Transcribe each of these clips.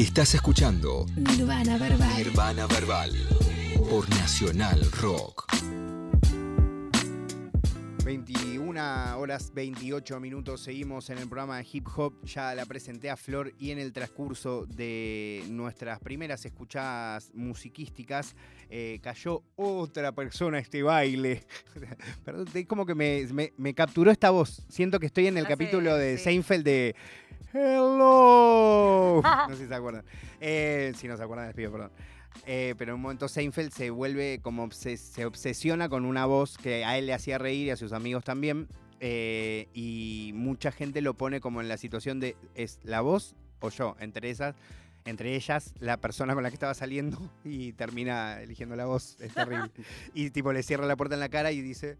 Estás escuchando Nirvana Verbal. Nirvana Verbal por Nacional Rock. 21 horas 28 minutos, seguimos en el programa de Hip Hop, ya la presenté a Flor y en el transcurso de nuestras primeras escuchadas musiquísticas eh, cayó otra persona a este baile. Perdón, es como que me, me- me capturó esta voz, siento que estoy en el Ah, capítulo sí, de sí. Seinfeld de Hello. No sé si se acuerdan. Eh, si no se acuerdan, les pido perdón. Eh, pero en un momento Seinfeld se vuelve como obses- se obsesiona con una voz que a él le hacía reír y a sus amigos también. eh, y mucha gente lo pone como en la situación de ¿es la voz o yo? Entre esas, entre ellas, la persona con la que estaba saliendo y termina eligiendo la voz. Es terrible. y tipo le cierra la puerta en la cara y dice.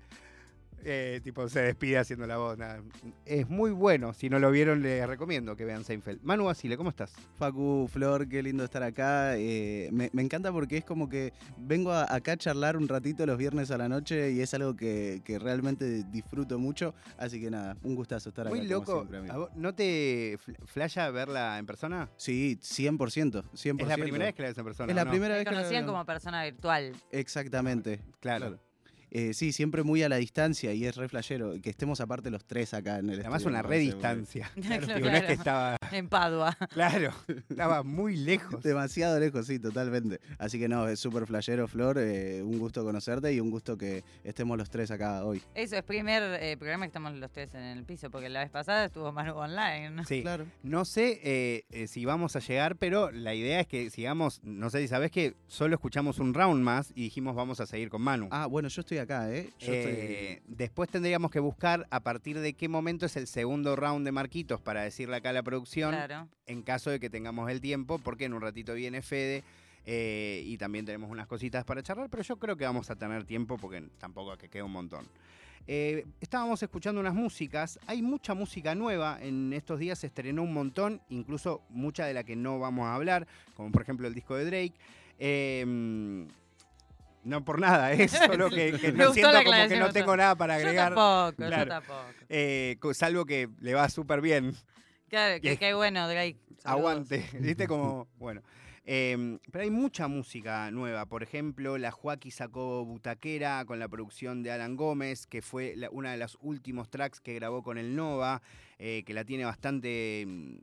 Eh, tipo se despide haciendo la voz. nada. Es muy bueno. Si no lo vieron, les recomiendo que vean Seinfeld. Manu Basile, ¿cómo estás? Facu, Flor, qué lindo estar acá. eh, me, me encanta porque es como que vengo a- acá a charlar un ratito los viernes a la noche y es algo que, que realmente disfruto mucho. Así que nada, un gustazo estar acá. Muy como loco. siempre, amigo. ¿A vos ¿No te fl- flasha verla en persona? Sí, 100%. 100%. Es la primera vez que la ves en persona. Es la primera Me vez que la conocían como persona virtual. Exactamente. Claro. Eh, sí, siempre muy a la distancia y es re flashero. Que estemos aparte los tres acá en el Además, estudio, una me re parece distancia. Claro, no es que claro. estaba. En Padua. Claro, estaba muy lejos. Demasiado lejos, sí, totalmente. Así que no, es súper flashero, Flor. eh, un gusto conocerte y un gusto que estemos los tres acá hoy. Eso es primer eh, programa que estamos los tres en el piso, porque la vez pasada estuvo Manu online. Sí. Claro. No sé eh, si vamos a llegar, pero la idea es que sigamos. No sé si sabes que solo escuchamos un round más y dijimos vamos a seguir con Manu. Ah, bueno, yo estoy acá, ¿eh? Yo estoy- Eh, después tendríamos que buscar a partir de qué momento es el segundo round de Marquitos para decirle acá a la producción, Claro. en caso de que tengamos el tiempo, porque en un ratito viene Fede eh, y también tenemos unas cositas para charlar, pero yo creo que vamos a tener tiempo porque tampoco que queda un montón. Eh, estábamos escuchando unas músicas, hay mucha música nueva, en estos días se estrenó un montón, incluso mucha de la que no vamos a hablar, como por ejemplo el disco de Drake. Eh, no por nada, es solo que, que Me no siento como que no tengo nada para Yo agregar, tampoco, Claro. yo tampoco. eh, co- salvo que le va súper bien. Claro, que qué bueno, Drake. Saludos. Aguante, ¿viste? Como, bueno. Eh, pero hay mucha música nueva. Por ejemplo, la Joaquí sacó Butaquera con la producción de Alan Gómez, que fue la- una de los últimos tracks que grabó con el Nova, eh, que la tiene bastante mm,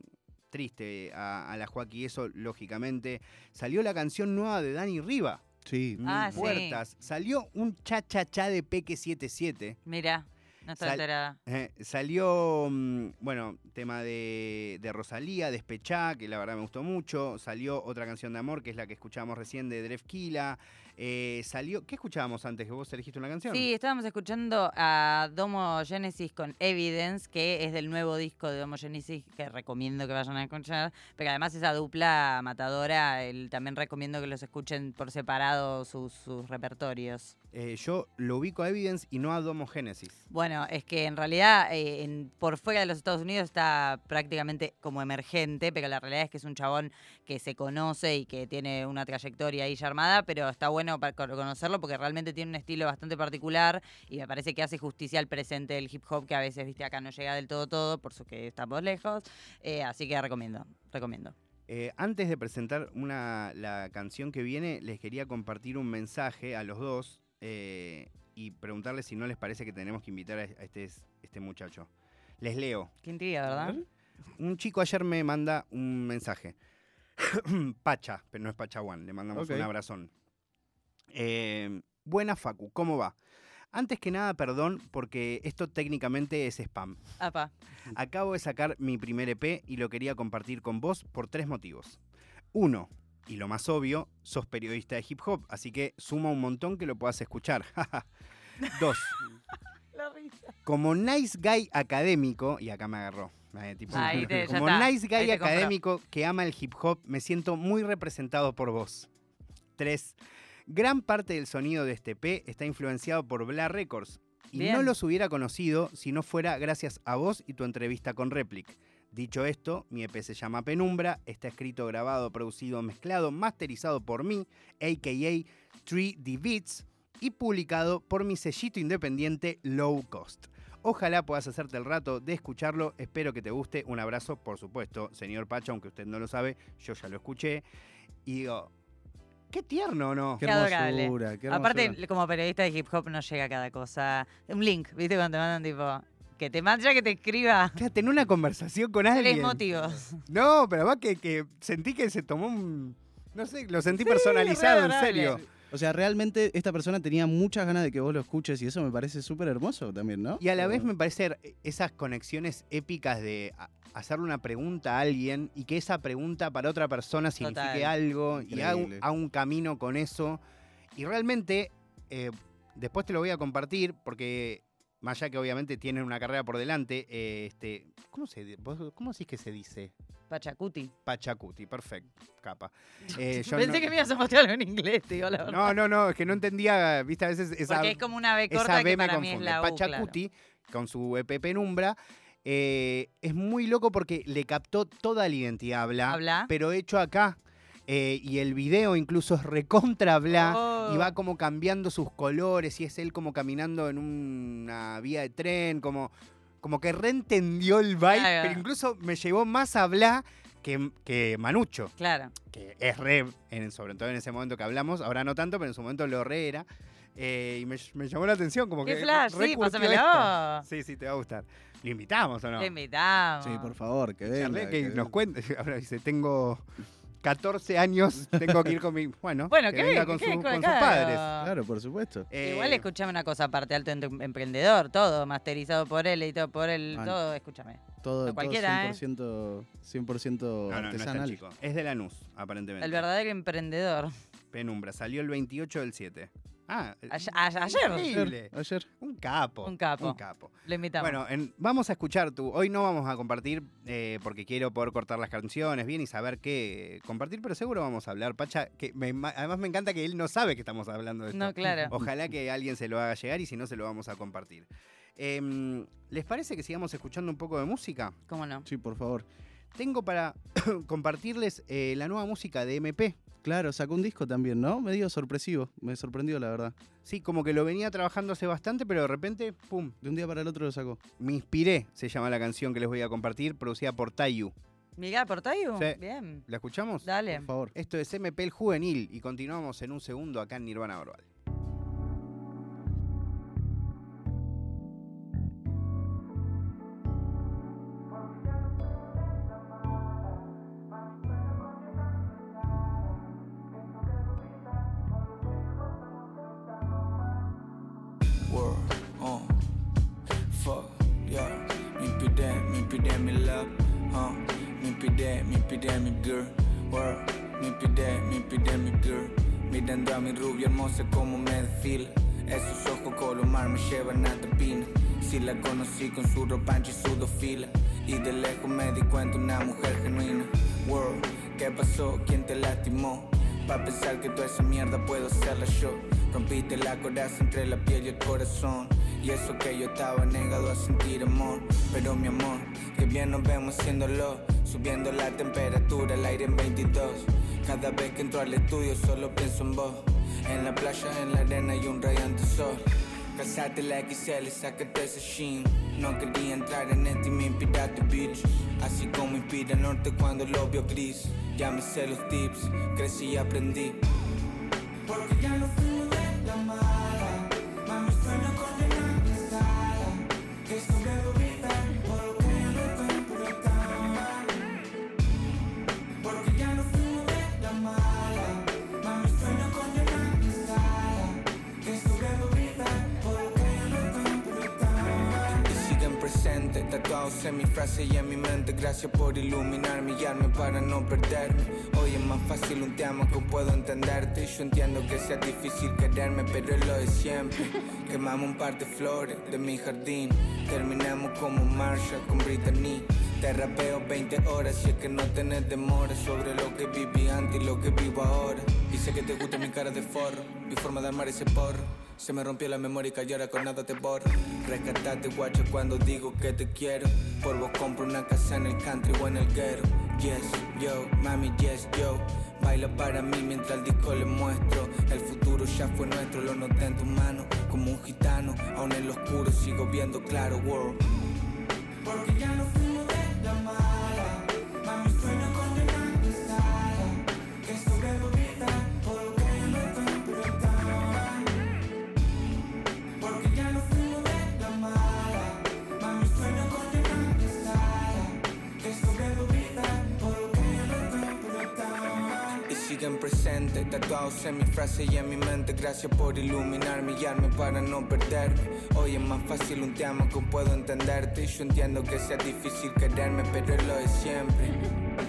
triste a, a la Joaquí, eso lógicamente. Salió la canción nueva de Dani Riva, Sí. Mil Ah, sí. Puertas. Salió un cha-cha-cha de Peque 77. Mira, no está Sal- enterada. Eh, salió, mm, bueno, tema de, de Rosalía, Despechá, que la verdad me gustó mucho. Salió otra canción de amor, que es la que escuchábamos recién de Drefkila. Eh, salió, ¿qué escuchábamos antes? ¿Que vos elegiste una canción? Sí, estábamos escuchando a Domo Genesis con Evidence, que es del nuevo disco de Domo Genesis, que recomiendo que vayan a escuchar. Pero además esa dupla matadora, el- también recomiendo que los escuchen por separado sus, sus repertorios. Eh, yo lo ubico a Evidence y no a Domo Genesis. Bueno, es que en realidad eh, en- por fuera de los Estados Unidos está prácticamente como emergente, pero la realidad es que es un chabón que se conoce y que tiene una trayectoria ahí ya armada, pero está bueno para co- conocerlo porque realmente tiene un estilo bastante particular y me parece que hace justicia al presente del hip hop que a veces, viste, acá no llega del todo todo, por eso que estamos lejos, eh, así que recomiendo, recomiendo. Eh, antes de presentar una, la canción que viene, les quería compartir un mensaje a los dos eh, y preguntarles si no les parece que tenemos que invitar a este, este muchacho. Les leo. Qué intriga, ¿verdad? Un chico ayer me manda un mensaje. Pacha, pero no es Pachawan, le mandamos un abrazón. Eh, buena Facu, ¿cómo va? Antes que nada, perdón, porque esto técnicamente es spam. Apa. Acabo de sacar mi primer EP y lo quería compartir con vos por tres motivos. Uno, y lo más obvio, sos periodista de hip hop, así que suma un montón que lo puedas escuchar. Dos, La risa. como nice guy académico, y acá me agarró. eh, tipo, Ahí te- como nice ahí guy compró. académico que ama el hip hop, me siento muy representado por vos. Tres, gran parte del sonido de este EP está influenciado por Bla Records. Y no los hubiera conocido si no fuera gracias a vos y tu entrevista con Replic. Dicho esto, mi EP se llama Penumbra, está escrito, grabado, producido, mezclado, masterizado por mí, a.k.a. 3D Beats, y publicado por mi sellito independiente Low Cost. Ojalá puedas hacerte el rato de escucharlo. Espero que te guste. Un abrazo, por supuesto, señor Pacha, aunque usted no lo sabe, yo ya lo escuché. Y digo, qué tierno, ¿no? Qué Qué adorable. hermosura, qué Aparte, hermosura. como periodista de hip hop no llega cada cosa. Un link, ¿viste? Cuando te mandan tipo. Que te manda que te escriba. Claro, tener una conversación con Tres alguien. motivos. No, pero además que, que sentí que se tomó un. No sé, lo sentí personalizado, en serio. O sea, realmente esta persona tenía muchas ganas de que vos lo escuches y eso me parece súper hermoso también, ¿no? Y a la vez me parece esas conexiones épicas de a- hacerle una pregunta a alguien y que esa pregunta para otra persona signifique Total. algo y haga un, Increíble. haga un camino con eso. Y realmente, eh, después te lo voy a compartir porque, más allá que obviamente tienen una carrera por delante, eh, este, ¿cómo, se, vos- ¿cómo decís que se dice? Pachacuti. Pachacuti, perfecto, capa. Eh, yo Pensé no- que me ibas a mostrar algo en inglés, te digo la verdad. No, no, no, es que no entendía, viste, a veces esa, Porque es como una B esa corta B que me para mí es confunde. la U, claro. Pachacuti, con su EP Penumbra, eh, es muy loco porque le captó toda la identidad bla, Habla. pero hecho acá. eh, y el video incluso es recontra bla Oh. y va como cambiando sus colores y es él como caminando en una vía de tren, como, como que reentendió el vibe, Claro. pero incluso me llevó más a bla que, que Manucho Claro. que es re, en, sobre todo en ese momento que hablamos, ahora no tanto, pero en su momento lo re era. eh, y me, me llamó la atención, como Qué que. flash, sí, pásamelo. esta. Sí, sí, te va a gustar. ¿Lo invitamos o no? Te invitamos. Sí, por favor, que Charlé, venga. que que nos cuente. Ahora dice, tengo 14 años, tengo que ir con mi. Bueno, Bueno, que que venga con, su- sus claro. padres. Claro, por supuesto. Eh, Igual escuchame una cosa aparte, alto em- emprendedor, todo masterizado por él y todo por él, Man. todo, escúchame. Todo, todo cualquiera, ¿eh? 100%, 100% no, no, no es. Es de Lanús, aparentemente. El verdadero emprendedor. Penumbra, salió el 28 del 7. Ah, Ayer- a- ayer. Ayer. Un capo. Un capo. Un capo. Lo invitamos. Bueno, en- vamos a escuchar tú. Hoy no vamos a compartir eh, porque quiero poder cortar las canciones bien y saber qué compartir, pero seguro vamos a hablar. Pacha, que me- además me encanta que él no sabe que estamos hablando de esto. no, claro. Ojalá que alguien se lo haga llegar y si no, se lo vamos a compartir. Em, ¿Les parece que sigamos escuchando un poco de música? ¿Cómo no? Sí, por favor. Tengo para compartirles eh, la nueva música de MP. Claro, sacó un disco también, ¿no? Medio sorpresivo. Me sorprendió, la verdad. Sí, como que lo venía trabajando hace bastante, pero de repente, ¡pum! De un día para el otro lo sacó. Me inspiré, se llama la canción que les voy a compartir, producida por Tayu. Miguel Portayu. Sí. Bien. ¿La escuchamos? Dale. Por favor. Esto es MP el Juvenil y continuamos en un segundo acá en Nirvana Verbal. Mi girl, mimpi det mi girl. Mirando a mi rubia hermosa como me desfila. Esos ojos color mar me llevan a tapina. Si la conocí con su ropa ancha y su dos filas. Y de lejos me di cuenta una mujer genuina. World, ¿qué pasó? ¿Quién te lastimó? Pa' pensar que toda esa mierda puedo hacerla yo Rompiste la coraza entre la piel y el corazón Y eso que yo estaba negado a sentir amor Pero mi amor, que bien nos vemos haciéndolo Subiendo la temperatura, el aire en 22 Cada vez que entro al estudio solo pienso en vos. En la playa, en la arena y un radiante sol. Calzate la XL sácate ese jean. No quería entrar en este y me inspiraste, bitch. Así como inspira norte cuando lo vio gris. Ya me los tips, crecí y aprendí. Porque ya fuimos tatuados en mi frase y en mi mente Gracias por iluminar mi alma para no perderme. Hoy es más fácil un te amo que puedo entenderte. Yo entiendo que sea difícil quererme, pero es lo de siempre. Quemamos un par de flores de mi jardín. Terminamos como Marshall con Brittany. Te rapeo 20 horas y es que no tenés demora sobre lo que viví antes y lo que vivo ahora. Y sé que te gusta mi cara de forro, mi forma de armar ese porro. Se me rompió la memoria y ahora con nada te borro. Rescatate guacho cuando digo que te quiero. Por vos compro una casa en el country o en el guero. Yes, yo, mami, yes, yo. Baila para mí mientras el disco le muestro. El futuro ya fue nuestro, lo noté en tu mano. Como un gitano, aún en lo oscuro sigo viendo claro, world. Siguen presentes, tatuados en mi frase y en mi mente. Gracias por iluminarme y guiarme para no perderme. Hoy es más fácil un te amo que puedo entenderte. Y yo entiendo que sea difícil quererme, pero es lo de siempre.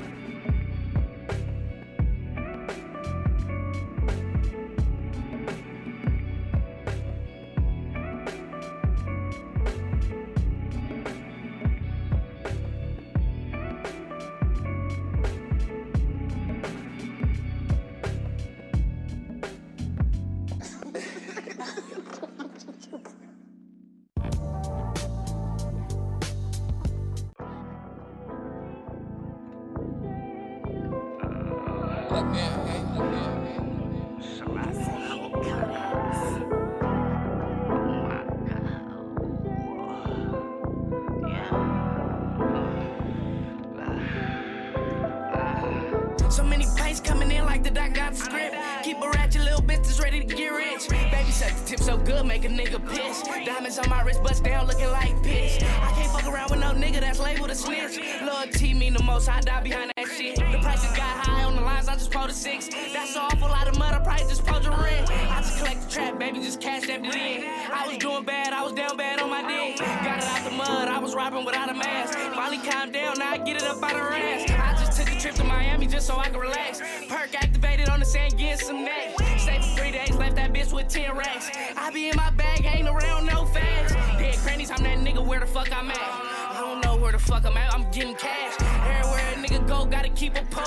Doing bad, I was down bad on my dick. Got it out the mud, I was robbing without a mask. Finally calmed down, now I get it up out of ass. I just took a trip to Miami just so I could relax. Perk activated on the sand, getting some neck. Stay for three days, left that bitch with 10 racks. I be in my bag, ain't around no fags. Dead crannies, I'm that nigga where the fuck I'm at. I don't know where the fuck I'm at, I'm getting cash. Everywhere a nigga go, gotta keep a pole.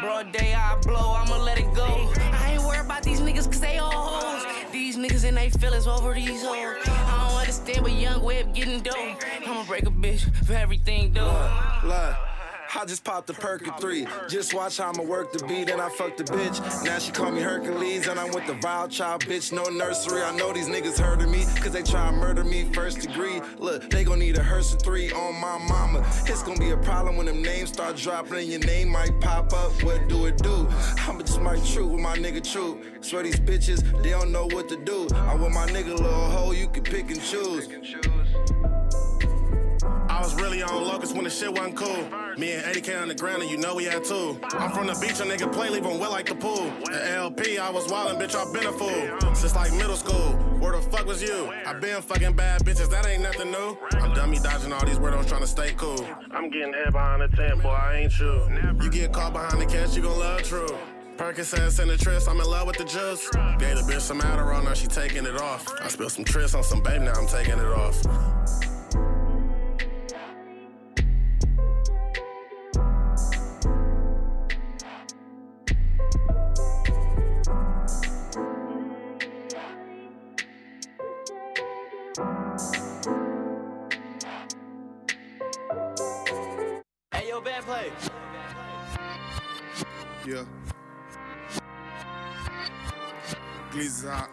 Broad day, I blow, I'ma let it go. I ain't worried about these niggas cause they all hoes. Niggas and they feelings over these hoes. I don't understand what young web getting dope. I'ma break a bitch for everything, though. Look, I just popped the perk at three. Just watch how I'ma work the beat, and I fucked the bitch. Now she call me Hercules, and I'm with the vile child bitch. No nursery. I know these niggas heard of me, cause they try and murder me first degree. Look, they gon' need a hearse of three on my mama. It's gonna be a problem when them names start dropping, and your name might pop up. What do it do? I'ma just might true with my nigga true. Swear these bitches, they don't know what to do. I'm with my nigga little hoe, you can pick and choose. I was really on locust when the shit wasn't cool. Me and 80K on the ground, and you know we had two. I'm from the beach, a nigga play, leave him wet like the pool. The LP, I was wildin', bitch, I been a fool. Since like middle school, where the fuck was you? I been fucking bad bitches, that ain't nothing new. I'm dummy dodging all these weirdos trying to stay cool. I'm getting head behind the tent, boy, I ain't you. You get caught behind the catch, you gon' love true. Percocets and the tris, I'm in love with the juice. Gave the bitch some Adderall, now she taking it off. I spilled some tris on some babe, now I'm taking it off. Hey, yo, bad play. Yeah. Glizza.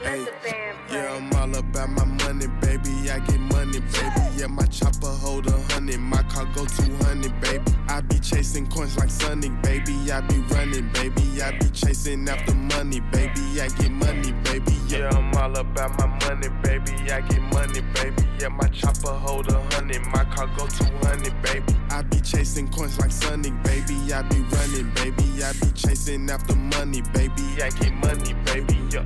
Uh, hey, yeah, I'm all about my money, baby. I get money, baby. Yeah, my chopper hold a hundred, my car go 200, baby. I be chasing coins like Sonic, baby. I be running, baby. I be chasing after money, baby. I get money, baby. Yeah, I'm all about my money, baby. I get money, baby. Yeah, my chopper hold a hundred, my car go 200, baby. I be chasing coins like Sonic, baby. I be running, baby. I be chasing after money, baby. I get money, baby. Yeah,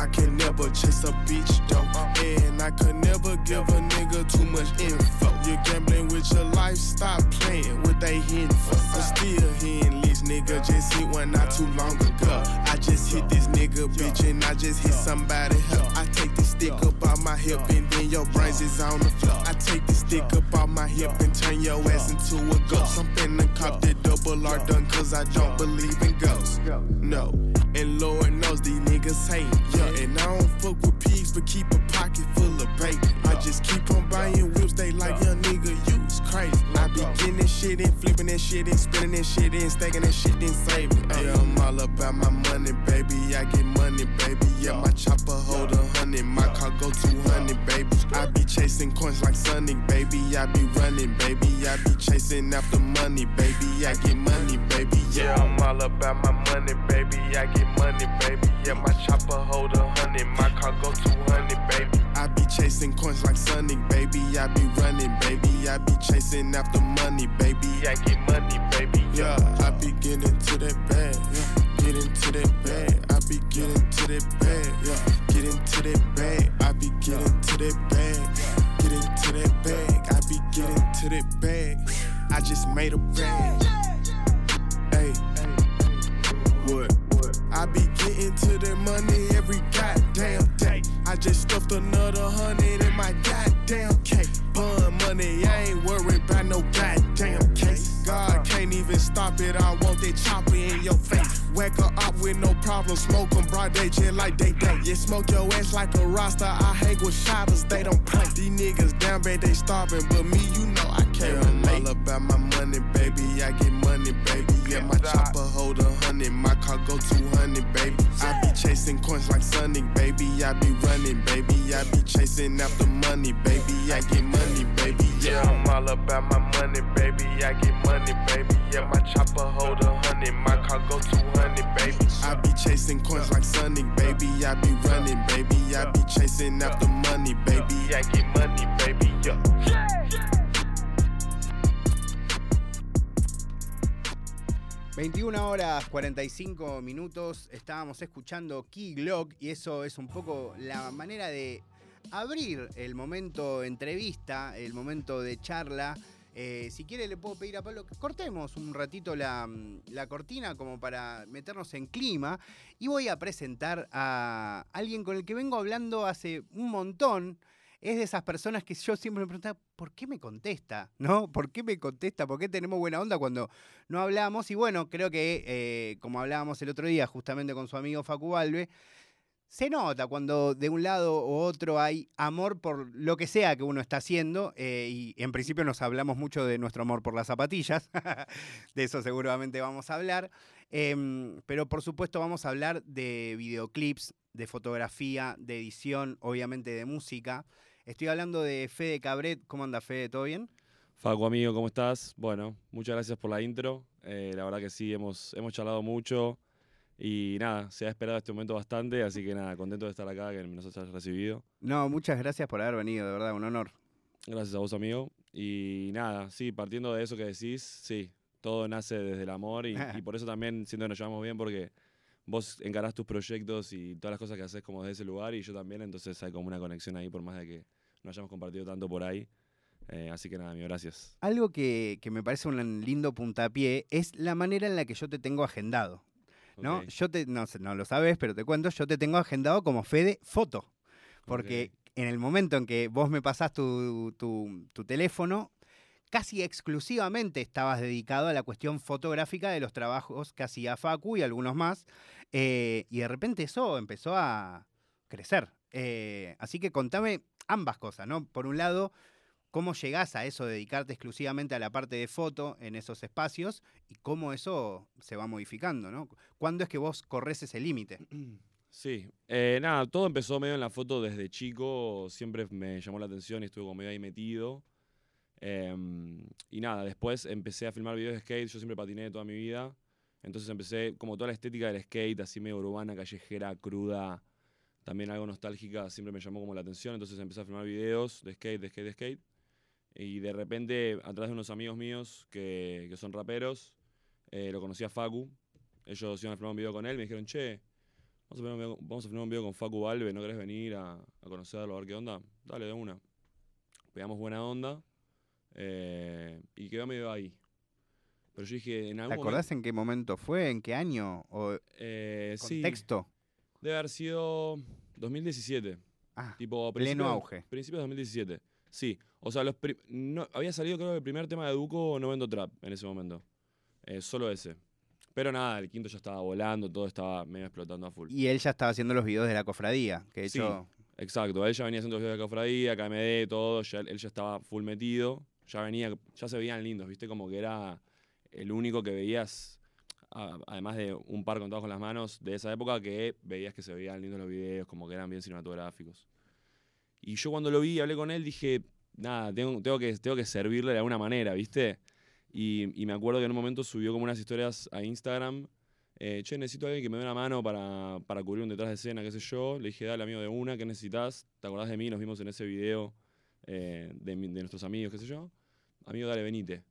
I can never chase a bitch though, and I could never give a nigga too much info. You're gambling with your life, stop playing with they info. I'm still hitting nigga, just hit one not too long ago. I just hit this nigga, bitch, and I just hit somebody help. I take this stick up out my hip, and then your brains is on the floor. I take this stick up out my hip and turn your ass into a ghost. I'm finna cop that double R done, cause I don't believe in ghosts. No, and Lord knows these niggas hate. Yeah, and I don't fuck with pigs, but keep a pocket full of bacon. I just keep on buying whips, they like, young nigga, you's crazy. I be that shit and spending that shit and stacking that shit and saving. Yeah, uh-huh. I'm all about my money, baby. I get money, baby. Yeah, my chopper hold a hundred, my car go 200, baby. I be chasing coins like Sonic, baby. I be running, baby. I be chasing after money, baby. I get money, baby. Yeah, I'm all about my money, baby. I get money, baby. Yeah, my chopper hold a hundred, my car go 200, baby. I be chasing coins like Sonic, baby. I be running, baby. I be chasing after money, baby. I get money, baby. Yeah, I be getting to that bag. Yeah, get into that bag. I be getting to that bag. Yeah, get into that bag. I be getting to that bag. Get into that bag. I be getting to that bag. I just made a bag. Hey, what? I be getting to that money every goddamn day. I just stuffed another hundred in my goddamn cake. Bun money, I ain't worried about no goddamn case. God can't even stop it. I want that chopper in your face. Wake her up with no problem. Smoke 'em broad day, jet like they day. Yeah, smoke your ass like a roster. I hang with shotters, they don't play. These niggas down bad, they starving. But me, you know I can't. All about my money, baby. I get money, baby. Yeah, my chopper hold a hundred. My car go 200, baby. I be chasing coins like Sonic, baby. I be running, baby. I be chasing after money, baby. I get money, baby. Yeah, I'm all about my money, baby. I get money, baby. Yeah, my chopper hold a hundred. My car go 200, baby. I be chasing coins like Sonic, baby. I be running, baby. I be chasing after money, baby. I get money, baby. Yeah. 21 horas 45 minutos, estábamos escuchando Key Glock y eso es un poco la manera de abrir el momento entrevista, el momento de charla. Eh, si quiere le puedo pedir a Pablo que cortemos un ratito la, la cortina como para meternos en clima y voy a presentar a alguien con el que vengo hablando hace un montón. Es de esas personas que yo siempre me preguntaba, ¿por qué me contesta? ¿No? ¿Por qué me contesta? ¿Por qué tenemos buena onda cuando no hablamos? Y bueno, creo que eh, como hablábamos el otro día justamente con su amigo Facu Balbe, se nota cuando de un lado u otro hay amor por lo que sea que uno está haciendo eh, y en principio nos hablamos mucho de nuestro amor por las zapatillas, de eso seguramente vamos a hablar, Em, pero por supuesto vamos a hablar de videoclips, de fotografía, de edición, obviamente de música. Estoy hablando de Fede Cabret, ¿cómo anda Fede? ¿Todo bien? Facu, amigo, ¿cómo estás? Bueno, muchas gracias por la intro. Eh, la verdad que sí, hemos, hemos charlado mucho y nada, se ha esperado este momento bastante, así que nada, contento de estar acá, que nos hayas recibido. No, muchas gracias por haber venido, de verdad, un honor. Gracias a vos, amigo. Y nada, sí, partiendo de eso que decís, sí, todo nace desde el amor y, y por eso también siento que nos llevamos bien porque vos encarás tus proyectos y todas las cosas que haces como desde ese lugar y yo también, entonces hay como una conexión ahí por más de que no hayamos compartido tanto por ahí. Eh, así que nada, amigo, gracias. Algo que, que me parece un lindo puntapié es la manera en la que yo te tengo agendado. ¿no? Yo te, no, no lo sabes, pero te cuento, yo te tengo agendado como Fede Foto. Porque en el momento en que vos me pasás tu, tu- tu teléfono, casi exclusivamente estabas dedicado a la cuestión fotográfica de los trabajos que hacía Facu y algunos más. eh, y de repente eso empezó a crecer. Eh, así que contame ambas cosas, ¿no? Por un lado, cómo llegás a eso, de dedicarte exclusivamente a la parte de foto en esos espacios y cómo eso se va modificando, ¿no? ¿Cuándo es que vos corres ese límite? Sí, eh, nada, todo empezó medio en la foto desde chico, siempre me llamó la atención y estuve como medio ahí metido. Em, y nada, después empecé a filmar videos de skate, yo siempre patiné toda mi vida, entonces empecé como toda la estética del skate, así medio urbana, callejera, cruda, también algo nostálgica, siempre me llamó como la atención, entonces empecé a filmar videos de skate, de skate, de skate. Y de repente, a través de unos amigos míos que, que son raperos, eh, lo conocí a Facu, ellos iban a filmar un video con él, me dijeron, che, Vamos a, filmar un video, vamos a filmar un video con Facu Valve, ¿no querés venir a, a conocerlo, a ver qué onda? Dale, de una. Pegamos buena onda eh, y quedó medio ahí. Pero yo dije, en ¿Te algún acordás en qué momento fue? ¿En qué año? ¿O Eh, sí, contexto? debe haber sido 2017. Ah, Tipo, pleno auge. Principios de 2017. Sí, o sea, los no, había salido creo que el primer tema de Duco, No Vendo Trap, en ese momento. Eh, solo ese. Pero nada, el quinto ya estaba volando, todo estaba medio explotando a full. Y él ya estaba haciendo los videos de la cofradía, que de Sí. hecho... Exacto, él ya venía haciendo los videos de cofradía, KMD, todo, ya, él ya estaba full metido, ya venía, ya se veían lindos, viste, como que era el único que veías, además de un par contados con las manos, de esa época que veías que se veían lindos los videos, como que eran bien cinematográficos. Y yo cuando lo vi y hablé con él dije, nada, tengo, tengo, que, tengo que servirle de alguna manera, ¿viste? Y, me acuerdo que en un momento subió como unas historias a Instagram. eh, che, necesito a alguien que me dé una mano para, para cubrir un detrás de escena, qué sé yo. Le dije, dale, amigo, de una, ¿qué necesitas? ¿Te acordás de mí? Nos vimos en ese video eh, de nuestros amigos, qué sé yo. Amigo, dale, venite.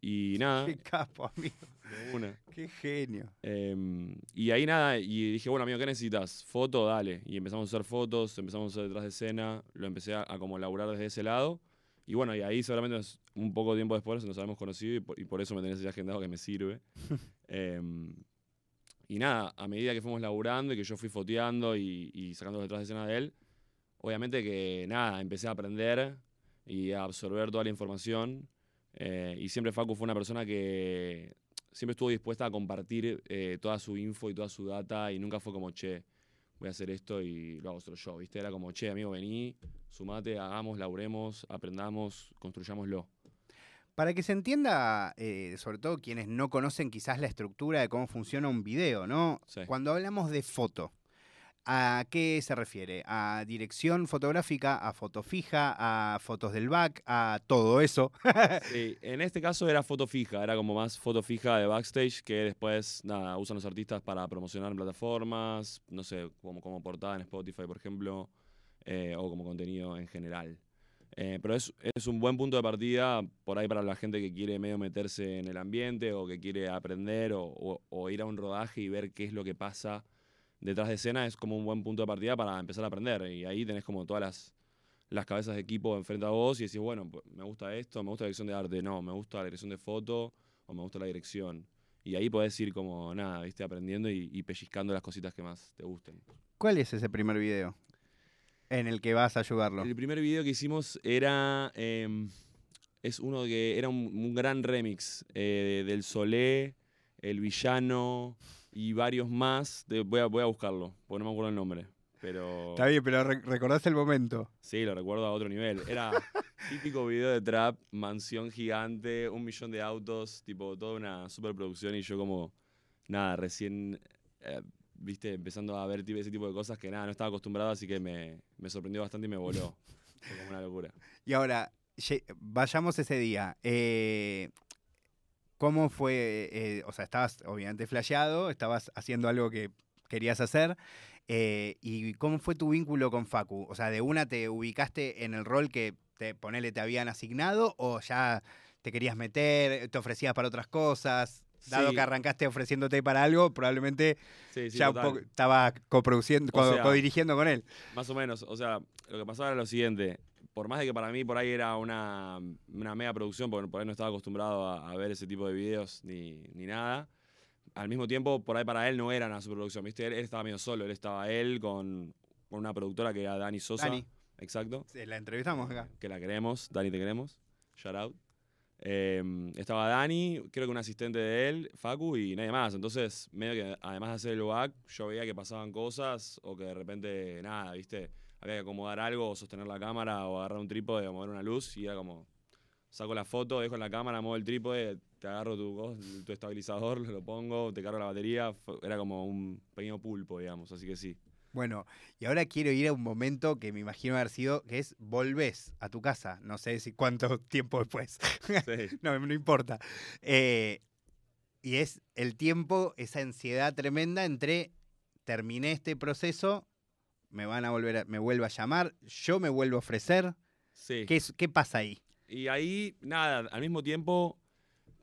Y nada, Qué capo, amigo. De una. Qué genio. Em, y ahí nada, y dije, bueno, amigo, ¿qué necesitas? Foto, dale. Y empezamos a hacer fotos, empezamos a hacer detrás de escena, lo empecé a, a como laburar desde ese lado. Y bueno, y ahí seguramente nos- un poco tiempo después nos habíamos conocido y por, y por eso me tenés ya agendado que me sirve. Em, y nada, a medida que fuimos laburando y que yo fui foteando y, y sacando detrás de escena de él, obviamente que nada, empecé a aprender y a absorber toda la información. eh, y siempre Facu fue una persona que siempre estuvo dispuesta a compartir eh, toda su info y toda su data y nunca fue como, che, voy a hacer esto y lo hago solo yo, ¿viste? Era como, che, amigo, vení, sumate, hagamos, laburemos, aprendamos, construyámoslo. Para que se entienda, eh, sobre todo quienes no conocen quizás la estructura de cómo funciona un video, ¿no? Sí. Cuando hablamos de foto, ¿a qué se refiere? ¿A dirección fotográfica, a foto fija, a fotos del back, a todo eso? Sí, en este caso era foto fija, era como más foto fija de backstage que después, nada, usan los artistas para promocionar en plataformas, no sé, como, como portada en Spotify, por ejemplo, eh, o como contenido en general. Eh, pero es, es un buen punto de partida por ahí para la gente que quiere medio meterse en el ambiente o que quiere aprender o, ir a un rodaje y ver qué es lo que pasa detrás de escena. Es como un buen punto de partida para empezar a aprender. Y ahí tenés como todas las, las cabezas de equipo enfrente a vos y decís, bueno, pues, me gusta esto, me gusta la dirección de arte, no, me gusta la dirección de foto o me gusta la dirección. Y ahí podés ir como, nada, viste, aprendiendo y, y pellizcando las cositas que más te gusten. ¿Cuál es ese primer video en el que vas a ayudarlo? El primer video que hicimos era. em, es uno que era un, un gran remix eh, del Solé, El Villano y varios más. De- voy, a, voy a buscarlo, porque no me acuerdo el nombre. Pero. Está bien, pero re- recordás el momento. Sí, lo recuerdo a otro nivel. Era típico video de trap, mansión gigante, un millón de autos, tipo toda una superproducción y yo como, nada, recién, eh, viste, empezando a ver ese tipo de cosas que nada, no estaba acostumbrado, así que me, me sorprendió bastante y me voló. Fue como una locura. Y ahora, vayamos ese día. Eh, ¿Cómo fue? eh, o sea, estabas obviamente flasheado, estabas haciendo algo que querías hacer. eh, ¿Y cómo fue tu vínculo con Facu? O sea, ¿de una te ubicaste en el rol que te, ponele, te habían asignado o ya te querías meter, te ofrecías para otras cosas? Dado Sí. que arrancaste ofreciéndote para algo, probablemente Sí, sí, ya un poco estabas coproduciendo, co- sea- codirigiendo con él. Más o menos, o sea, lo que pasaba era lo siguiente. Por más de que para mí por ahí era una, una mega producción, porque por ahí no estaba acostumbrado a, a ver ese tipo de videos ni, ni nada. Al mismo tiempo, por ahí para él no era una superproducción, ¿viste? Él, él estaba medio solo, él estaba él con, con una productora que era Dani Sosa. Dani. Exacto. Sí, La entrevistamos acá. Que la queremos, Dani te queremos. Shout out. Eh, estaba Dani, creo que un asistente de él, Facu y nadie más. Entonces, medio que además de hacer el back, yo veía que pasaban cosas o que de repente, nada, ¿viste? Había que acomodar algo, o sostener la cámara o agarrar un trípode o mover una luz y era como, saco la foto, dejo en la cámara, muevo el trípode, te agarro tu, tu estabilizador, lo pongo, te cargo la batería. Era como un pequeño pulpo, digamos, así que sí. Bueno, y ahora quiero ir a un momento que me imagino haber sido, que es volvés a tu casa. No sé si cuánto tiempo después. Sí. no, no importa. Eh, y es el tiempo, esa ansiedad tremenda entre terminé este proceso, me van a volver a, me vuelvo a llamar, yo me vuelvo a ofrecer. Sí. ¿Qué, es- qué pasa ahí? Y ahí, nada, al mismo tiempo,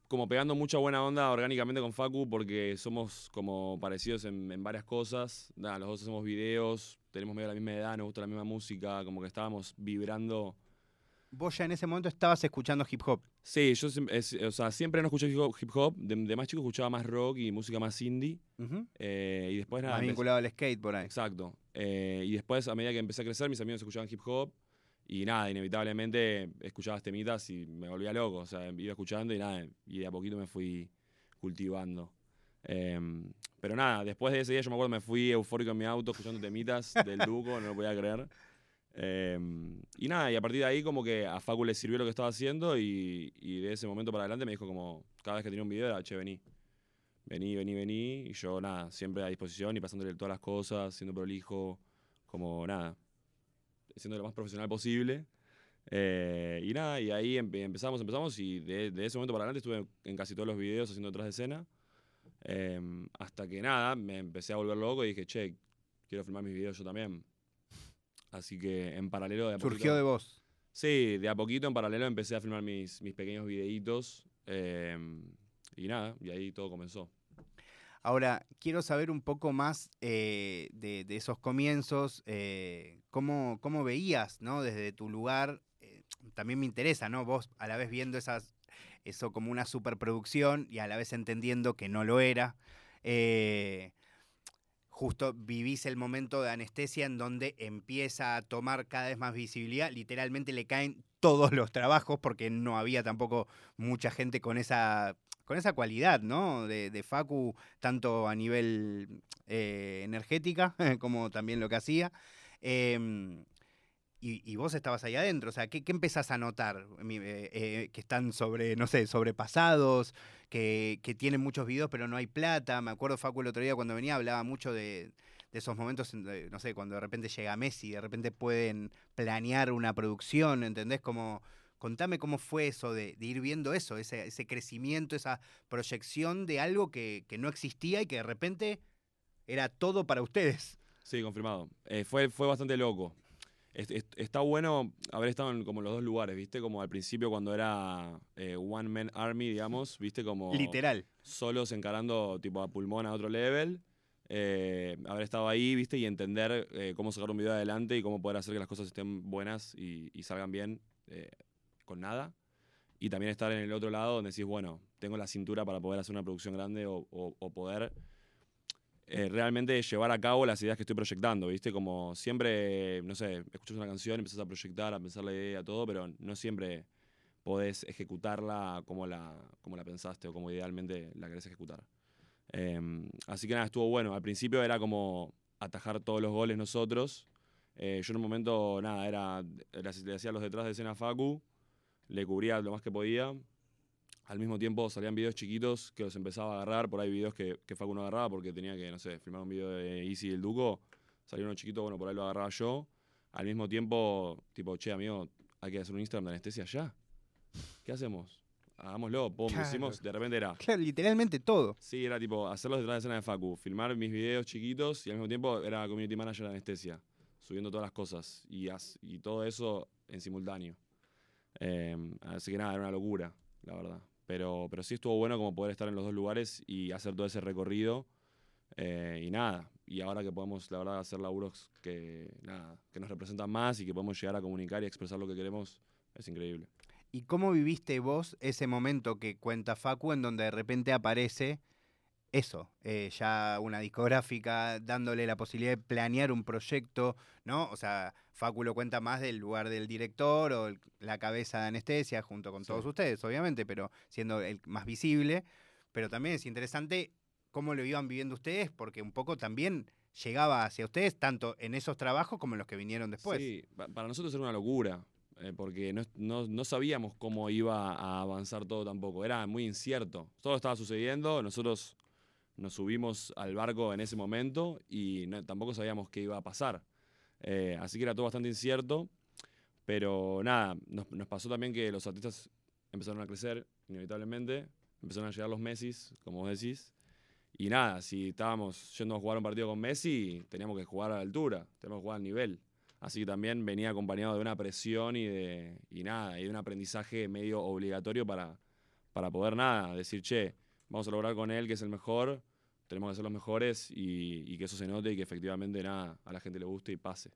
como pegando mucha buena onda orgánicamente con Facu, porque somos como parecidos en, en varias cosas. Nada, los dos hacemos videos, tenemos medio la misma edad, nos gusta la misma música, como que estábamos vibrando. Vos ya en ese momento estabas escuchando hip hop. Sí, yo es- o sea, siempre no escuché hip hop, hip hop, de, de más chico escuchaba más rock y música más indie. Eh, y después nada. Más vinculado al skate por ahí. Exacto. Eh, y después, a medida que empecé a crecer, mis amigos escuchaban hip hop. Y nada, inevitablemente escuchaba temitas y me volvía loco. O sea, iba escuchando y nada, y de a poquito me fui cultivando. Em, pero nada, después de ese día yo me acuerdo me fui eufórico en mi auto escuchando temitas del Duco, no lo podía creer. Em, y nada, y a partir de ahí como que a Facu le sirvió lo que estaba haciendo y, y de ese momento para adelante me dijo como, cada vez que tenía un video era, che, vení. Vení, vení, vení. Y yo nada, siempre a disposición y pasándole todas las cosas, siendo prolijo, como nada, siendo lo más profesional posible. Eh, y nada, y ahí empe- empezamos, empezamos y de, de ese momento para adelante estuve en casi todos los videos haciendo detrás de escena. Em, hasta que nada, me empecé a volver loco y dije, che, quiero filmar mis videos yo también. Así que en paralelo de a Surgió poquito- de vos. Sí, de a poquito en paralelo empecé a filmar mis, mis pequeños videitos. em, y nada, y ahí todo comenzó. Ahora, quiero saber un poco más eh, de, de esos comienzos, eh, cómo, cómo veías, ¿no? Desde tu lugar, eh, también me interesa, ¿no? Vos a la vez viendo esas, eso como una superproducción y a la vez entendiendo que no lo era. Justo vivís el momento de anestesia en donde empieza a tomar cada vez más visibilidad, literalmente le caen todos los trabajos porque no había tampoco mucha gente con esa con esa cualidad, ¿no? De, de Facu, tanto a nivel eh, energética como también lo que hacía. Em, y, vos estabas ahí adentro, o sea, ¿qué, qué empezás a notar? Eh, eh, que están sobre, no sé, sobrepasados, que, tienen muchos videos pero no hay plata. Me acuerdo Facu el otro día cuando venía hablaba mucho de, esos momentos, no sé, cuando de repente llega Messi, de repente pueden planear una producción, ¿entendés? Como, contame cómo fue eso de, ir viendo eso, ese, crecimiento, esa proyección de algo que, que no existía y que de repente era todo para ustedes. Sí, confirmado. Eh, fue, fue bastante loco. Es- es- está bueno haber estado en como los dos lugares, ¿viste? Como al principio cuando era eh, One Man Army, digamos, ¿viste? Como Literal. solos encarando tipo a pulmón a otro level. Eh, haber estado ahí, ¿viste? Y entender eh, cómo sacar un video adelante y cómo poder hacer que las cosas estén buenas y, y salgan bien con nada. Y también estar en el otro lado donde decís, bueno, tengo la cintura para poder hacer una producción grande o, o- o poder eh, realmente llevar a cabo las ideas que estoy proyectando, ¿viste? Como siempre, no sé, escuchas una canción, empezás a proyectar, a pensar la idea, todo, pero no siempre podés ejecutarla como la, como la pensaste o como idealmente la querés ejecutar. Em, así que nada, estuvo bueno. Al principio era como atajar todos los goles nosotros. Eh, yo en un momento, nada, era, le hacía los detrás de escena a Facu, le cubría lo más que podía. Al mismo tiempo salían videos chiquitos que los empezaba a agarrar, por ahí videos que, que Facu no agarraba porque tenía que, no sé, filmar un video de Easy y el Duco. Salió uno chiquito, bueno, por ahí lo agarraba yo. Al mismo tiempo, tipo, che, amigo, hay que hacer un Instagram de anestesia ya. ¿Qué hacemos? Hagámoslo, pum, Claro. hicimos, de repente era. Claro, literalmente todo. Sí, era tipo hacer los detrás de escena de Facu, filmar mis videos chiquitos y al mismo tiempo era community manager de anestesia, subiendo todas las cosas y, y todo eso en simultáneo. Eh, así que nada, era una locura, la verdad. Pero, pero sí estuvo bueno como poder estar en los dos lugares y hacer todo ese recorrido. eh, y nada, y ahora que podemos, la verdad, hacer laburos que, nada, que nos representan más y que podemos llegar a comunicar y expresar lo que queremos, es increíble. ¿Y cómo viviste vos ese momento que cuenta Facu en donde de repente aparece eso, eh, ya una discográfica dándole la posibilidad de planear un proyecto, ¿no? O sea, Facu lo cuenta más del lugar del director o el- la cabeza de anestesia junto con Sí. todos ustedes, obviamente, pero siendo el más visible. Pero también es interesante cómo lo iban viviendo ustedes, porque un poco también llegaba hacia ustedes, tanto en esos trabajos como en los que vinieron después. Sí, pa- para nosotros era una locura, eh, porque no, no- no sabíamos cómo iba a avanzar todo tampoco, era muy incierto. Todo estaba sucediendo, nosotros nos subimos al barco en ese momento y no- tampoco sabíamos qué iba a pasar. Eh, así que era todo bastante incierto, pero nada, nos, pasó también que los artistas empezaron a crecer, inevitablemente, empezaron a llegar los Messis, como vos decís, y nada, si estábamos yendo a jugar un partido con Messi, teníamos que jugar a la altura, teníamos que jugar al nivel. Así que también venía acompañado de una presión y de y nada, y de un aprendizaje medio obligatorio para, para poder nada, decir, che, vamos a lograr con él que es el mejor, tenemos que ser los mejores y, y que eso se note y que efectivamente nada, a la gente le guste y pase.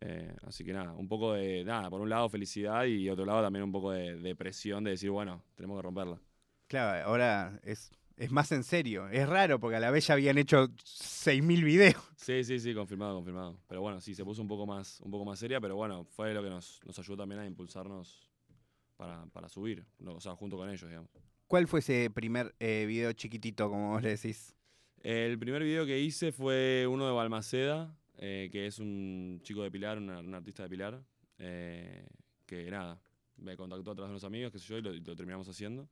Eh, así que nada, un poco de, nada, por un lado felicidad y otro lado también un poco de, de presión de decir, bueno, tenemos que romperla. Claro, ahora es, es más en serio. Es raro porque a la vez ya habían hecho 6.000 videos. Sí, sí, sí, confirmado, confirmado. Pero bueno, sí, se puso un poco más, un poco más seria, pero bueno, fue lo que nos, nos ayudó también a impulsarnos para, para subir, o sea, junto con ellos, digamos. ¿Cuál fue ese primer eh, video chiquitito, como vos le decís? El primer video que hice fue uno de Balmaceda, eh, que es un chico de Pilar, un artista de Pilar, eh, que nada, me contactó a través de unos amigos, qué sé yo, y lo, y lo terminamos haciendo.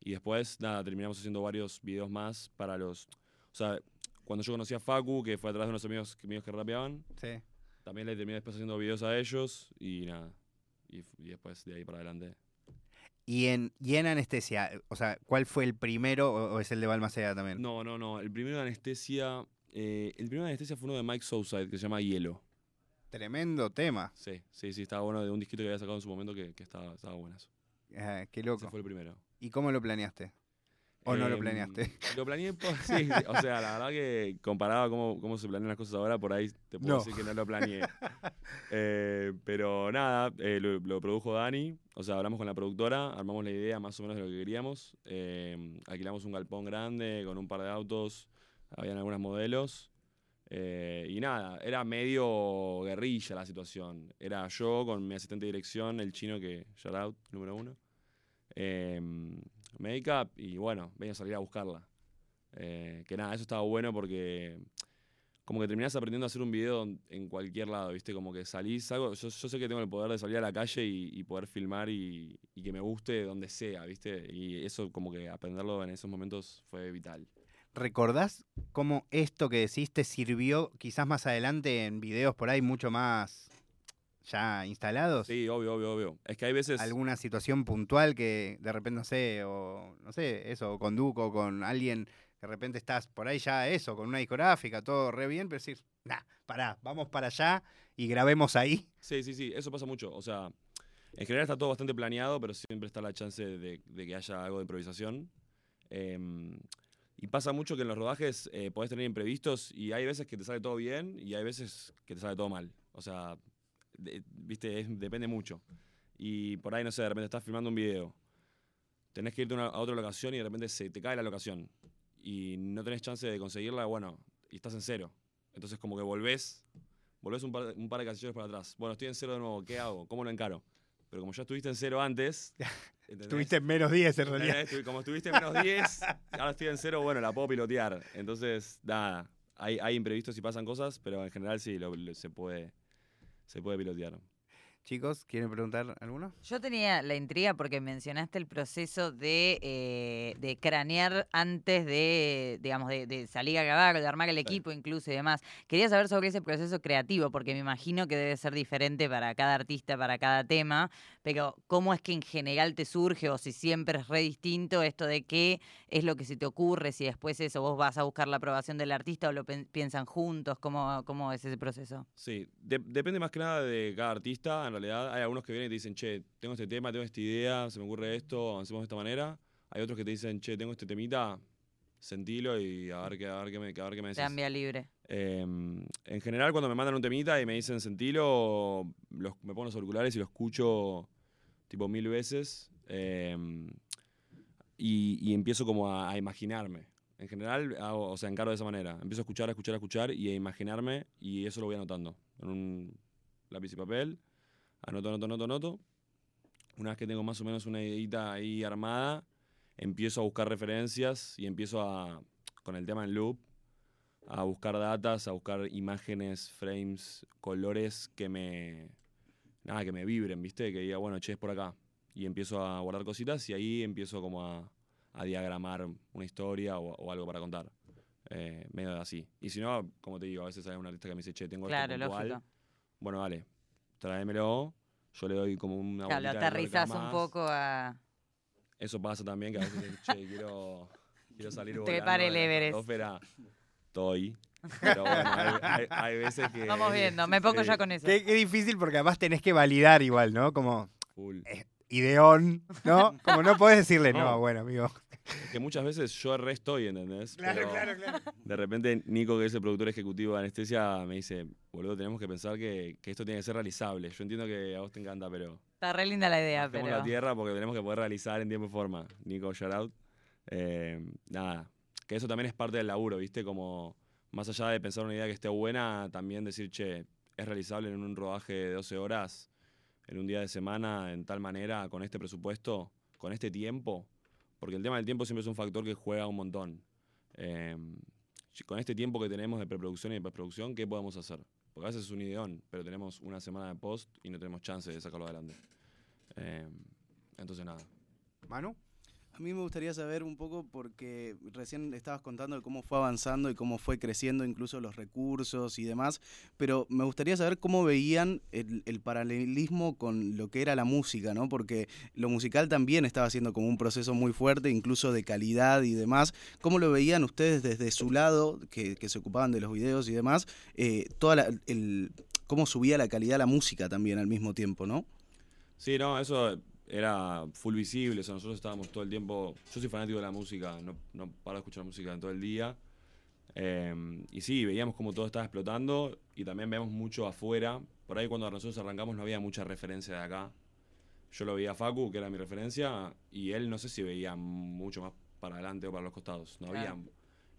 Y después, nada, terminamos haciendo varios videos más para los... O sea, cuando yo conocí a Facu, que fue a través de unos amigos que- míos que rapeaban, Sí. también le terminé después haciendo videos a ellos y nada. Y después de ahí para adelante. Y en, y en anestesia, o sea, ¿cuál fue el primero o, o es el de Balmaceda también? No, no, no. El primero de anestesia. eh, el primero de anestesia fue uno de Mike Southside que se llama Hielo. Tremendo tema. Sí, sí, sí, estaba bueno de un disquito que había sacado en su momento que, que estaba, estaba buenazo. Ah, qué Ese loco. fue el primero. ¿Y cómo lo planeaste? ¿O no lo Em, planeaste? Lo planeé, por, sí, o sea, la verdad que comparado a cómo, cómo se planean las cosas ahora, por ahí te puedo No. decir que no lo planeé. Eh, pero nada, eh, lo, lo produjo Dani, o sea, hablamos con la productora, armamos la idea más o menos de lo que queríamos, eh, alquilamos un galpón grande con un par de autos, habían algunos modelos, eh, y nada, era medio guerrilla la situación. Era yo con mi asistente de dirección, el chino que, shout out, número uno. Makeup y bueno, venía a salir a buscarla. Eh, que nada, eso estaba bueno porque como que terminás aprendiendo a hacer un video en cualquier lado, ¿viste? Como que salís, algo, yo, sé que tengo el poder de salir a la calle y, poder filmar y, y que me guste donde sea, ¿viste? Y eso como que aprenderlo en esos momentos fue vital. ¿Recordás cómo esto que decís te sirvió quizás más adelante en videos por ahí mucho más ya instalados? Sí, obvio, obvio, obvio. Es que hay veces... ¿Alguna situación puntual que de repente, no sé, o no sé, eso, o con Duco, con alguien, de repente estás por ahí ya eso, con una discográfica, todo re bien, pero decís, nah, pará, vamos para allá y grabemos ahí? Sí, sí, sí, eso pasa mucho. O sea, en general está todo bastante planeado, pero siempre está la chance de, de que haya algo de improvisación. Em, y pasa mucho que en los rodajes eh, podés tener imprevistos y hay veces que te sale todo bien y hay veces que te sale todo mal. O sea, de- viste, es- depende mucho. Y por ahí, no sé, de repente estás filmando un video, tenés que irte a, una- a otra locación y de repente se te cae la locación y no tenés chance de conseguirla, bueno, y estás en cero. Entonces como que volvés volvés un par, de- un par de canciones para atrás. Bueno, estoy en cero de nuevo, ¿qué hago? ¿Cómo lo encaro? Pero como ya estuviste en cero antes, ¿entendés? Estuviste en menos 10 en realidad. Como estuviste en menos 10, ahora estoy en cero, bueno, la puedo pilotear. Entonces, nada, hay, hay imprevistos y pasan cosas, pero en general sí, lo- lo- se, puede, se puede pilotear. Chicos, ¿quieren preguntar alguno? Yo tenía la intriga porque mencionaste el proceso de, eh, de cranear antes de, digamos, de, de salir a grabar, de armar el equipo incluso y demás. Quería saber sobre ese proceso creativo, porque me imagino que debe ser diferente para cada artista, para cada tema, pero ¿cómo es que en general te surge o si siempre es re distinto esto de qué es lo que se te ocurre, si después eso vos vas a buscar la aprobación del artista o lo piensan juntos? ¿Cómo, cómo es ese proceso? Sí, de- depende más que nada de cada artista. En realidad, hay algunos que vienen y te dicen, che, tengo este tema, tengo esta idea, se me ocurre esto, avancemos de esta manera. Hay otros que te dicen, che, tengo este temita, sentilo y a ver qué, a ver qué, me, a ver qué me decís. vía libre. Eh, en general, cuando me mandan un temita y me dicen sentilo, los, me pongo los auriculares y lo escucho tipo mil veces. eh, y, y empiezo como a, a imaginarme. En general, hago, o sea, encaro de esa manera. Empiezo a escuchar, a escuchar, a escuchar y a imaginarme y eso lo voy anotando en un lápiz y papel. Anoto, anoto, anoto, anoto. Una vez que tengo más o menos una ideita ahí armada, empiezo a buscar referencias y empiezo a, con el tema en loop, a buscar datas, a buscar imágenes, frames, colores que me. Nada, que me vibren, ¿viste? Que diga, bueno, che, es por acá. Y empiezo a guardar cositas y ahí empiezo como a, a diagramar una historia o, o algo para contar. Eh, medio así. Y si no, como te digo, a veces hay un artista que me dice, che, tengo Claro, esto puntual. lógico. Bueno, dale, tráemelo. Yo le doy como una Claro, lo aterrizás un poco a... Eso pasa también, que a veces, che, quiero, quiero salir volando Trepar el Everest. Estoy. Pero bueno, hay, hay- hay veces que... Vamos viendo, me pongo Sí, ya con eso. Qué, qué difícil porque además tenés que validar igual, ¿no? Como full. ideón, ¿no? Como no podés decirle, no, No. bueno, amigo. Es que muchas veces yo re estoy, ¿entendés? Claro, Pero claro, claro. De repente Nico, que es el productor ejecutivo de Anestesia, me dice, boludo, tenemos que pensar que, que esto tiene que ser realizable. Yo entiendo que a vos te encanta, pero Está re linda la idea, pero... la tierra porque tenemos que poder realizar en tiempo y forma. Nico, shout out. Eh, nada, que eso también es parte del laburo, ¿viste? Como más allá de pensar una idea que esté buena, también decir, che, es realizable en un rodaje de 12 horas, en un día de semana, en tal manera, con este presupuesto, con este tiempo. Porque el tema del tiempo siempre es un factor que juega un montón. Eh, con este tiempo que tenemos de preproducción y de postproducción, ¿qué podemos hacer? Porque a veces es un ideón, pero tenemos una semana de post y no tenemos chance de sacarlo adelante. Eh, entonces, nada. Manu. Mí me gustaría saber un poco porque recién estabas contando cómo fue avanzando y cómo fue creciendo incluso los recursos y demás, pero me gustaría saber cómo veían el, el paralelismo con lo que era la música, ¿no? Porque lo musical también estaba haciendo como un proceso muy fuerte, incluso de calidad y demás. ¿Cómo lo veían ustedes desde su lado, que, que se ocupaban de los videos y demás? Eh, toda la- el, cómo subía la calidad la música también al mismo tiempo, ¿no? Sí, no, eso era full visible. O sea, nosotros estábamos todo el tiempo. Yo soy fanático de la música, no, no paro de escuchar música en todo el día. Eh, y sí, veíamos como todo estaba explotando y también veíamos mucho afuera. Por ahí cuando nosotros arrancamos no había mucha referencia de acá. Yo lo veía a Facu, que era mi referencia, y él no sé si veía mucho más para adelante o para los costados. No Claro. había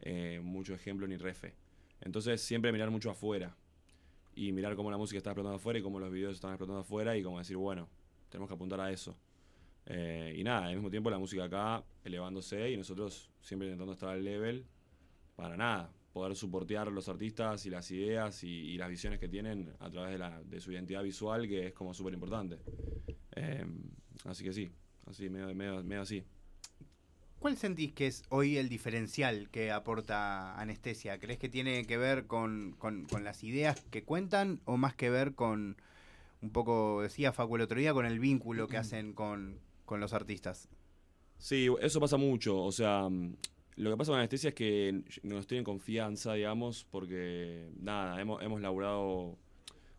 eh, mucho ejemplo ni refe. Entonces siempre mirar mucho afuera y mirar cómo la música está explotando afuera y cómo los videos están explotando afuera y como decir, bueno, tenemos que apuntar a eso. Eh, y nada, al mismo tiempo la música acá elevándose y nosotros siempre intentando estar al level para nada, poder soportear los artistas y las ideas y, las visiones que tienen a través de, su identidad visual, que es como súper importante. Eh, así que sí, así, medio, medio, así. ¿Cuál sentís que es hoy el diferencial que aporta anestesia? ¿Crees que tiene que ver con- con las ideas que cuentan o más que ver con, un poco, decía Facu el otro día, con el vínculo que hacen con, con los artistas? Sí, eso pasa mucho. O sea, mm, lo que pasa con anestesia es que nos tienen confianza, digamos, porque nada, hemos, hemos laburado.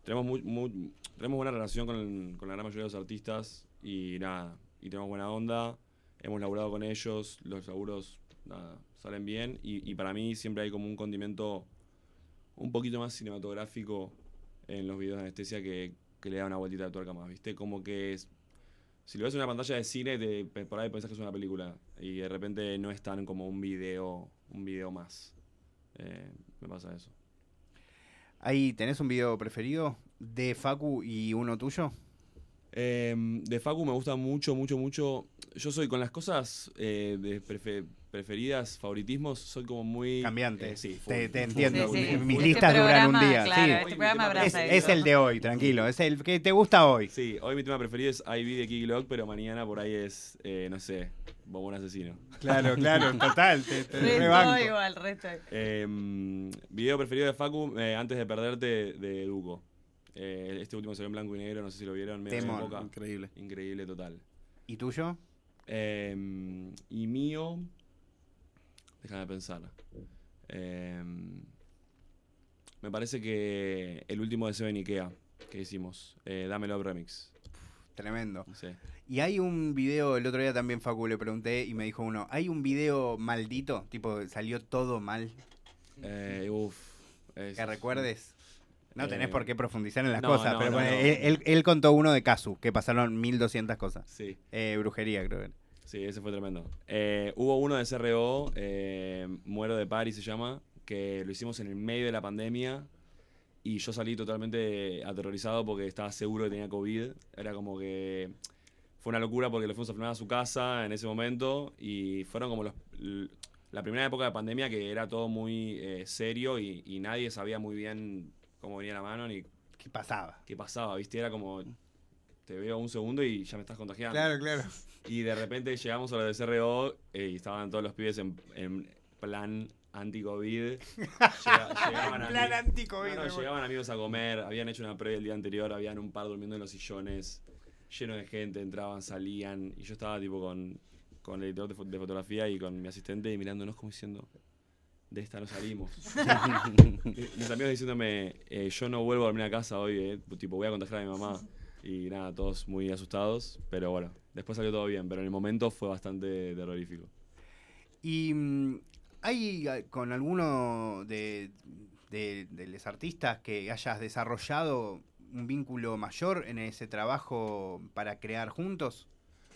Tenemos, muy, muy- tenemos buena relación con, con la gran mayoría de los artistas y nada, y tenemos buena onda. Hemos laburado con ellos, los laburos nada, salen bien y, y para mí siempre hay como un condimento un poquito más cinematográfico en los videos de anestesia que, que le da una vueltita de tuerca más, ¿viste? Como que es, si lo ves en una pantalla de cine, te, por ahí pensás que es una película y de repente no es tan como un video, un video más. Eh, me pasa eso. Ahí, ¿tenés un video preferido de Facu y uno tuyo? Eh, de Facu me gusta mucho, mucho, mucho. Yo soy con las cosas eh, de prefe- preferidas, favoritismos, soy como muy... Cambiante. eh, sí, Te- entiendo. Sí, Mis full. listas duran un día. claro, sí. este programa Es, abraza es el de hoy, tranquilo. Es el que te gusta hoy. Sí, hoy mi tema preferido es IB de Kiki Lock, pero mañana por ahí es, eh, no sé, Bombón Asesino. Claro, claro, total. Te, te Resto igual, resto. Eh, video preferido de Facu, eh, antes de perderte, de Duco. Eh, este último salió en blanco y negro, no sé si lo vieron. época. Increíble. Increíble, total. ¿Y tuyo? Eh, y mío, déjame pensar. Eh, me parece que el último deseo en Ikea que hicimos, eh, Dame Love Remix. Tremendo. Sí. Y hay un video, el otro día también Facu le pregunté y me dijo uno, ¿hay un video maldito? Tipo, salió todo mal. Eh, uf, es- Que recuerdes. No tenés Eh, por qué profundizar en las no, cosas, no, pero no. Él, él- él contó uno de Casu, que pasaron 1200 cosas. Sí. Eh, brujería, creo que. Sí, ese fue tremendo. Eh, hubo uno de CRO, eh, Muero de París se llama, que lo hicimos en el medio de la pandemia y yo salí totalmente aterrorizado porque estaba seguro que tenía COVID. Era como que fue una locura porque lo fuimos a filmar a su casa en ese momento y fueron como los, la primera época de pandemia que era todo muy eh, serio y, y nadie sabía muy bien cómo venía la mano ni ¿Qué pasaba? qué pasaba, ¿viste? Era como, te veo un segundo y ya me estás contagiando. claro. Y de repente llegamos a lo de CRO eh, y estaban todos los pibes en, en plan anti-COVID. Llega- plan anti-COVID, No, no, llegaban amigos a comer, habían hecho una previa el día anterior, habían un par durmiendo en los sillones, lleno de gente, entraban, salían. Y yo estaba tipo con, con el editor de, fo- de fotografía y con mi asistente y mirándonos como diciendo, de esta no salimos. Mis amigos diciéndome, eh, yo no vuelvo a dormir a casa hoy, eh, tipo voy a contagiar a mi mamá. Y nada, todos muy asustados, pero bueno, después salió todo bien, pero en el momento fue bastante terrorífico. Y mm, hay ah, con alguno de, de, de los artistas que hayas desarrollado un vínculo mayor en ese trabajo para crear juntos.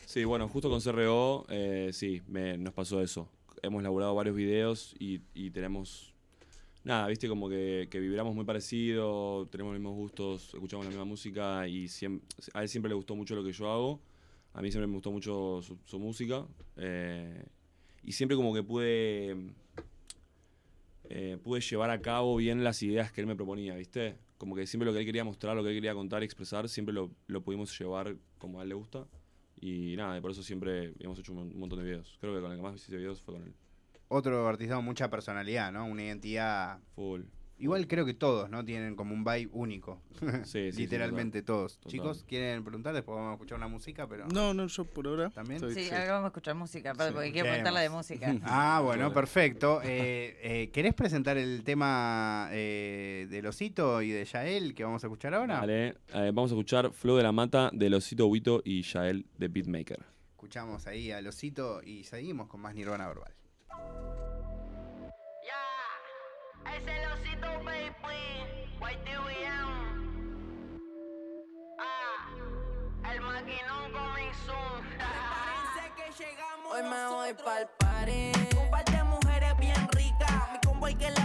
Sí, bueno, justo con CRO, eh, sí, me- nos pasó eso. Hemos laburado varios videos y, y tenemos, nada, viste, como que, que vibramos muy parecido, tenemos los mismos gustos, escuchamos la misma música y siem- a él siempre le gustó mucho lo que yo hago, a mí siempre me gustó mucho su, su música eh, y siempre como que pude eh, pude llevar a cabo bien las ideas que él me proponía, ¿viste? Como que siempre lo que él quería mostrar, lo que él quería contar y expresar, siempre lo, lo pudimos llevar como a él le gusta. Y nada, y por eso siempre hemos hecho un montón de videos. Creo que con el que más hice videos fue con él. Otro artista con mucha personalidad, ¿no? Una identidad. Full. Igual creo que todos, ¿no? Tienen como un vibe único. Sí, sí, sí, Literalmente todos. Total. Chicos, ¿quieren preguntar? Después vamos a escuchar una música, pero. No, no, yo por ahora. ¿También? estoy- Sí, ahora vamos a escuchar música, aparte, Sí, porque quiero preguntarla de música. Ah, bueno, Claro. perfecto. Eh, eh, ¿Querés presentar el tema eh, del Osito y de Yael que vamos a escuchar ahora? Vale, eh, vamos a escuchar Flow de la Mata de Losito Huito y Yael de Beatmaker. Escuchamos ahí al Osito y seguimos con más Nirvana Verbal. Es el osito, baby. White TVM. Ah, el maquinón soon. Parece que llegamos. Hoy me voy pa'l party. Un par de mujeres bien ricas. Mi combo hay que le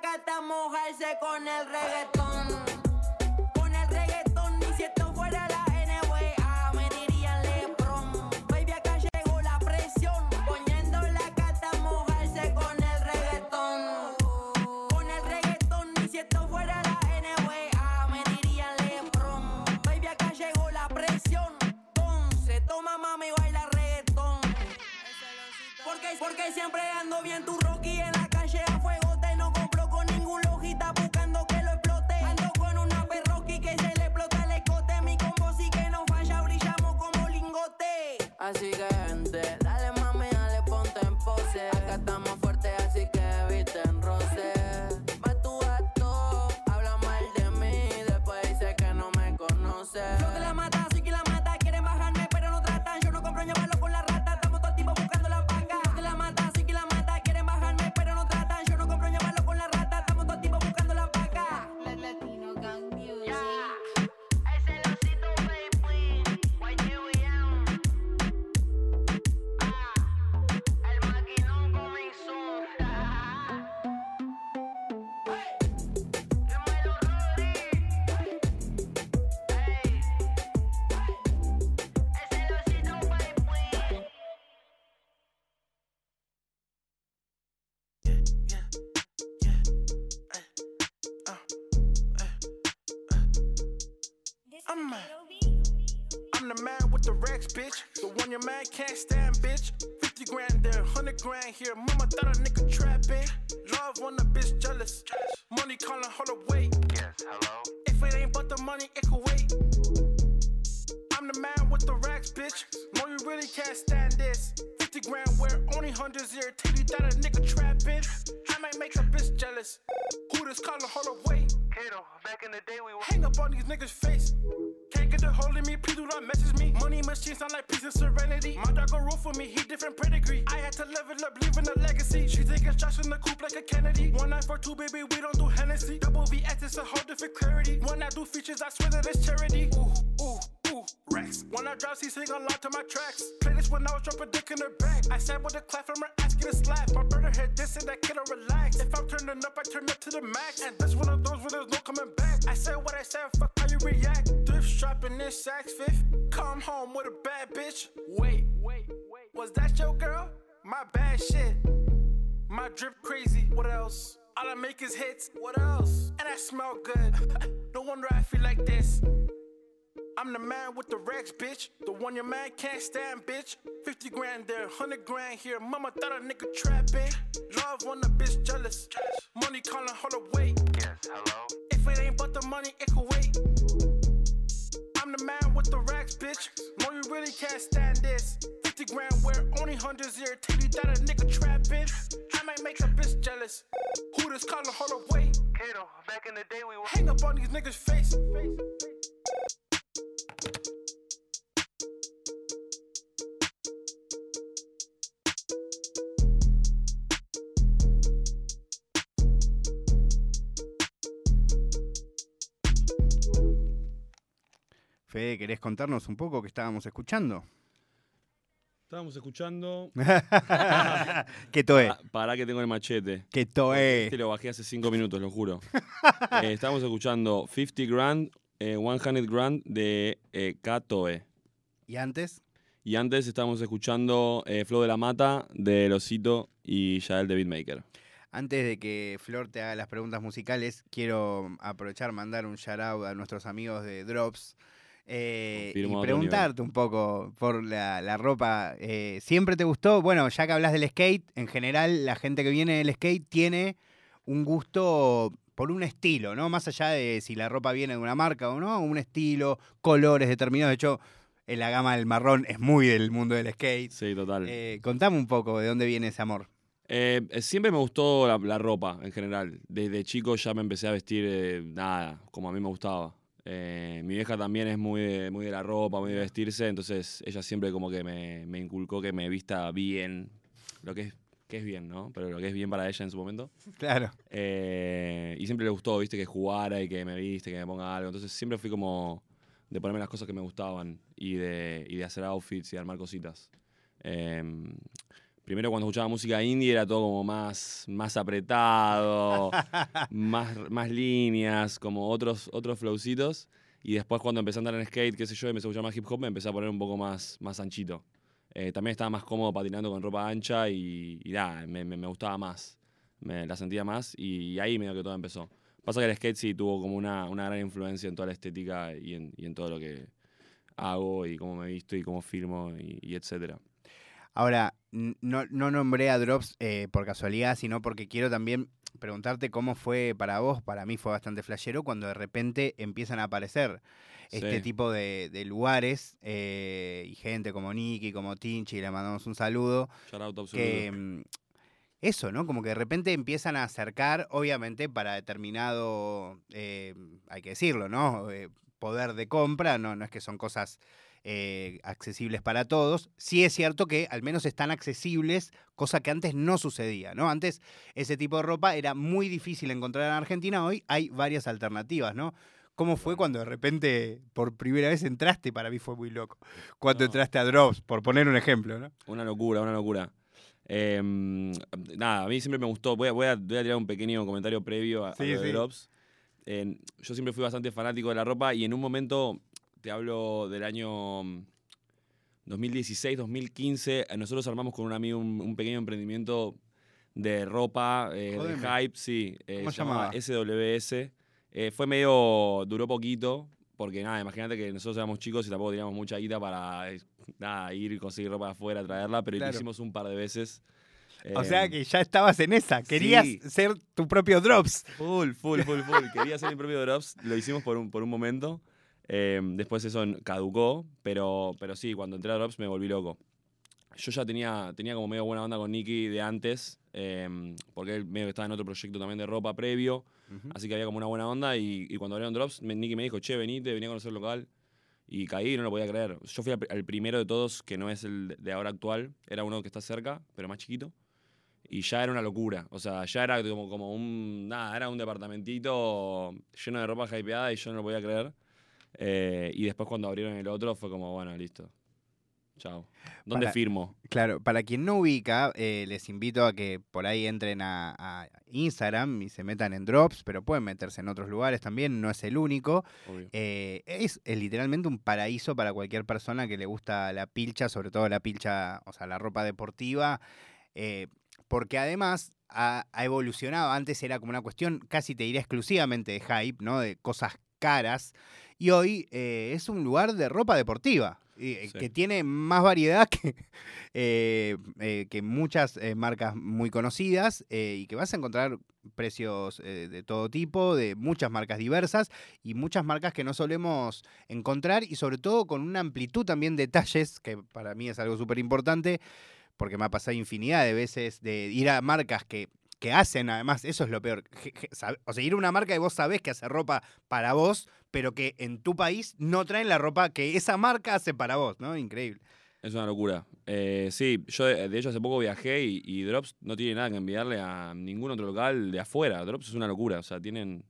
cata mojarse con el reggaetón. Con el reggaetón, y si esto fuera la NBA, me dirían Lebron. Baby, acá llegó la presión. Poniendo la cata mojarse con el reggaetón. Con el reggaetón, y si esto fuera la NBA, me dirían Lebron. Baby, acá llegó la presión. Entonces, toma mami, baila reggaetón. Porque, porque siempre ando bien tu lingote. Así que racks, bitch. The one your man can't stand, bitch. 50 grand there, 100 grand here. Mama thought a nigga trapping. Love when a bitch jealous. Money calling, hold up, wait. Yes, hello. If it ain't but the money, it could wait. I'm the man with the racks, bitch. No, you really can't stand this. 50 grand where only hundreds here. Tell you that a nigga trapping. I might make a bitch jealous. Who this calling, hold up, wait. Kato, back in the day we were. Hang up on these niggas' face. Can't get the hold of me, please do not message machine sound like peace and serenity. My dog go roll for me, he different pedigree. I had to level up, leaving a legacy. She taking shots in the coupe like a Kennedy. One night for two, baby, we don't do Hennessy. Double VX, it's a whole different clarity. When I do features, I swear that it's charity. Ooh, ooh. Ooh, Rex. When I drop, he sing along to my tracks. Play this when I was dropping dick in her back. I said with a clap from her asking to slap. My brother hit this and that kid will relax. If I'm turning up, I turn up to the max. And this one of those where there's no coming back. I said what I said, fuck how you react. Shopping this Saks Fifth. Come home with a bad bitch. Wait, wait, wait. Was that your girl? My bad shit. My drip crazy. What else? All I make is hits. What else? And I smell good. no wonder I feel like this. I'm the man with the racks, bitch. The one your man can't stand, bitch. 50 grand there, 100 grand here. Mama thought a nigga trapping. Love when a bitch jealous. Money calling, hold up, wait. Yes, hello. If it ain't but the money, it could wait. I'm the man with the racks, bitch. No, you really can't stand this. 50 grand where only 1800s irritated that a nigga trapping. I might make a bitch jealous. Who this calling? Hold up, wait. Kato, back in the day we were. Hang up on these niggas' face. face, face. Fede, ¿querés contarnos un poco qué estábamos escuchando? Estábamos escuchando. ¿Qué toe? Pa- Pará que tengo el machete. ¿Qué toe? Este lo bajé hace cinco minutos, lo juro. Eh, estábamos escuchando 50 Grand, eh, 100 Grand de eh, Katoe. ¿Y antes? Y antes estábamos escuchando eh, Flow de la Mata de Losito y Yael de Beatmaker. Antes de que Flor te haga las preguntas musicales, quiero aprovechar mandar un shout out a nuestros amigos de Drops. Eh, y preguntarte un poco por la, la ropa. eh, ¿Siempre te gustó? Bueno, ya que hablas del skate, en general la gente que viene del skate tiene un gusto por un estilo, ¿no? Más allá de si la ropa viene de una marca o no, un estilo, colores determinados. De hecho, en la gama del marrón es muy del mundo del skate. Sí, total. Eh, contame un poco de dónde viene ese amor. Eh, siempre me gustó la, la ropa en general. Desde chico ya me empecé a vestir eh, nada, como a mí me gustaba. Eh, mi vieja también es muy de, muy de la ropa, muy de vestirse, entonces ella siempre como que me, me inculcó que me vista bien, lo que es, que es bien, ¿no? Pero lo que es bien para ella en su momento. Claro. Eh, y siempre le gustó, viste, que jugara y que me viste, que me ponga algo. Entonces siempre fui como de ponerme las cosas que me gustaban y de, y de hacer outfits y armar cositas. Em, primero cuando escuchaba música indie era todo como más, más apretado, más, más líneas, como otros, otros flowcitos. Y después cuando empecé a andar en skate, qué sé yo, y empecé a escuchar más hip hop, me empecé a poner un poco más, más anchito. Eh, también estaba más cómodo patinando con ropa ancha y, y nada, me, me- me gustaba más. Me la sentía más y, ahí medio que todo empezó. Pasa que el skate sí tuvo como una, una gran influencia en toda la estética y en, y en todo lo que hago y cómo me visto y cómo filmo y, y etcétera. Ahora, no, no nombré a Drops eh, por casualidad, sino porque quiero también preguntarte cómo fue para vos. Para mí fue bastante flashero cuando de repente empiezan a aparecer este tipo de, de lugares eh, y gente como Nicky, como Tinchi, le mandamos un saludo. Shout. Que mm, eso, ¿no? Como que de repente empiezan a acercar, obviamente, para determinado, eh, hay que decirlo, ¿no? Poder de compra, no, no es que son cosas eh, accesibles para todos. Sí es cierto que al menos están accesibles, cosa que antes no sucedía, ¿no? Antes ese tipo de ropa era muy difícil encontrar en Argentina, hoy hay varias alternativas, ¿no? ¿Cómo fue cuando de repente por primera vez entraste? Para mí fue muy loco. Cuando No. entraste a Drops, por poner un ejemplo, ¿no? Una locura, una locura. Em, nada, a mí siempre me gustó. Voy a, voy a, voy a tirar un pequeño comentario previo a, a Sí, lo de sí. Drops. En- yo siempre fui bastante fanático de la ropa y en un momento, te hablo del año mm, 2016, 2015, eh, nosotros armamos con un amigo un, un pequeño emprendimiento de ropa, eh, de hype, sí. eh, ¿Cómo se llamaba? SWS. Eh, fue medio, duró poquito, porque nada, imagínate que nosotros éramos chicos y tampoco teníamos mucha guita para nada, ir y conseguir ropa de afuera, traerla, pero Claro. lo hicimos un par de veces. O sea que ya estabas en esa, querías sí. ser tu propio Drops. Full, full, full, full. Quería hacer mi propio drops. Lo hicimos por un, por un momento. Eh, después eso caducó. Pero, pero sí, cuando entré a drops me volví loco. Yo ya tenía, tenía como medio buena onda con Nicky de antes. eh, porque él medio que estaba en otro proyecto también de ropa previo. Así que había como una buena onda. Y, y cuando abrieron drops, me- Nicky me dijo, che, venite, venía a conocer el local. Y caí, no lo podía creer. Yo fui al, al primero de todos, que no es el de- de ahora actual. Era uno que está cerca, pero más chiquito. Y ya era una locura. O sea, ya era como, como un. Nada, era un departamentito lleno de ropa hypeada y yo no lo podía creer. Eh, y después cuando abrieron el otro fue como, bueno, listo. Chao. ¿Dónde Para- firmo? Claro, para quien no ubica, eh, les invito a que por ahí entren a, a Instagram y se metan en Drops, pero pueden meterse en otros lugares también, no es el único. Eh, es, es literalmente un paraíso para cualquier persona que le gusta la pilcha, sobre todo la pilcha, o sea, la ropa deportiva, eh, porque además ha, ha evolucionado. Antes era como una cuestión casi te diría exclusivamente de hype, ¿no? De cosas caras. Y hoy eh, es un lugar de ropa deportiva. eh, Sí. Que tiene más variedad que, eh, eh, que muchas marcas muy conocidas y que vas a encontrar precios de todo tipo, de muchas marcas diversas y muchas marcas que no solemos encontrar y sobre todo con una amplitud también de talles, que para mí es algo súper importante, porque me ha pasado infinidad de veces de ir a marcas que, que hacen, además, eso es lo peor. O sea, ir a una marca y vos sabés que hace ropa para vos, pero que en tu país no traen la ropa que esa marca hace para vos, ¿no? Increíble. Es una locura. Eh, sí, yo de de hecho hace poco viajé y, Drops no tiene nada que enviarle a ningún otro local de afuera. Drops es una locura, o sea, tienen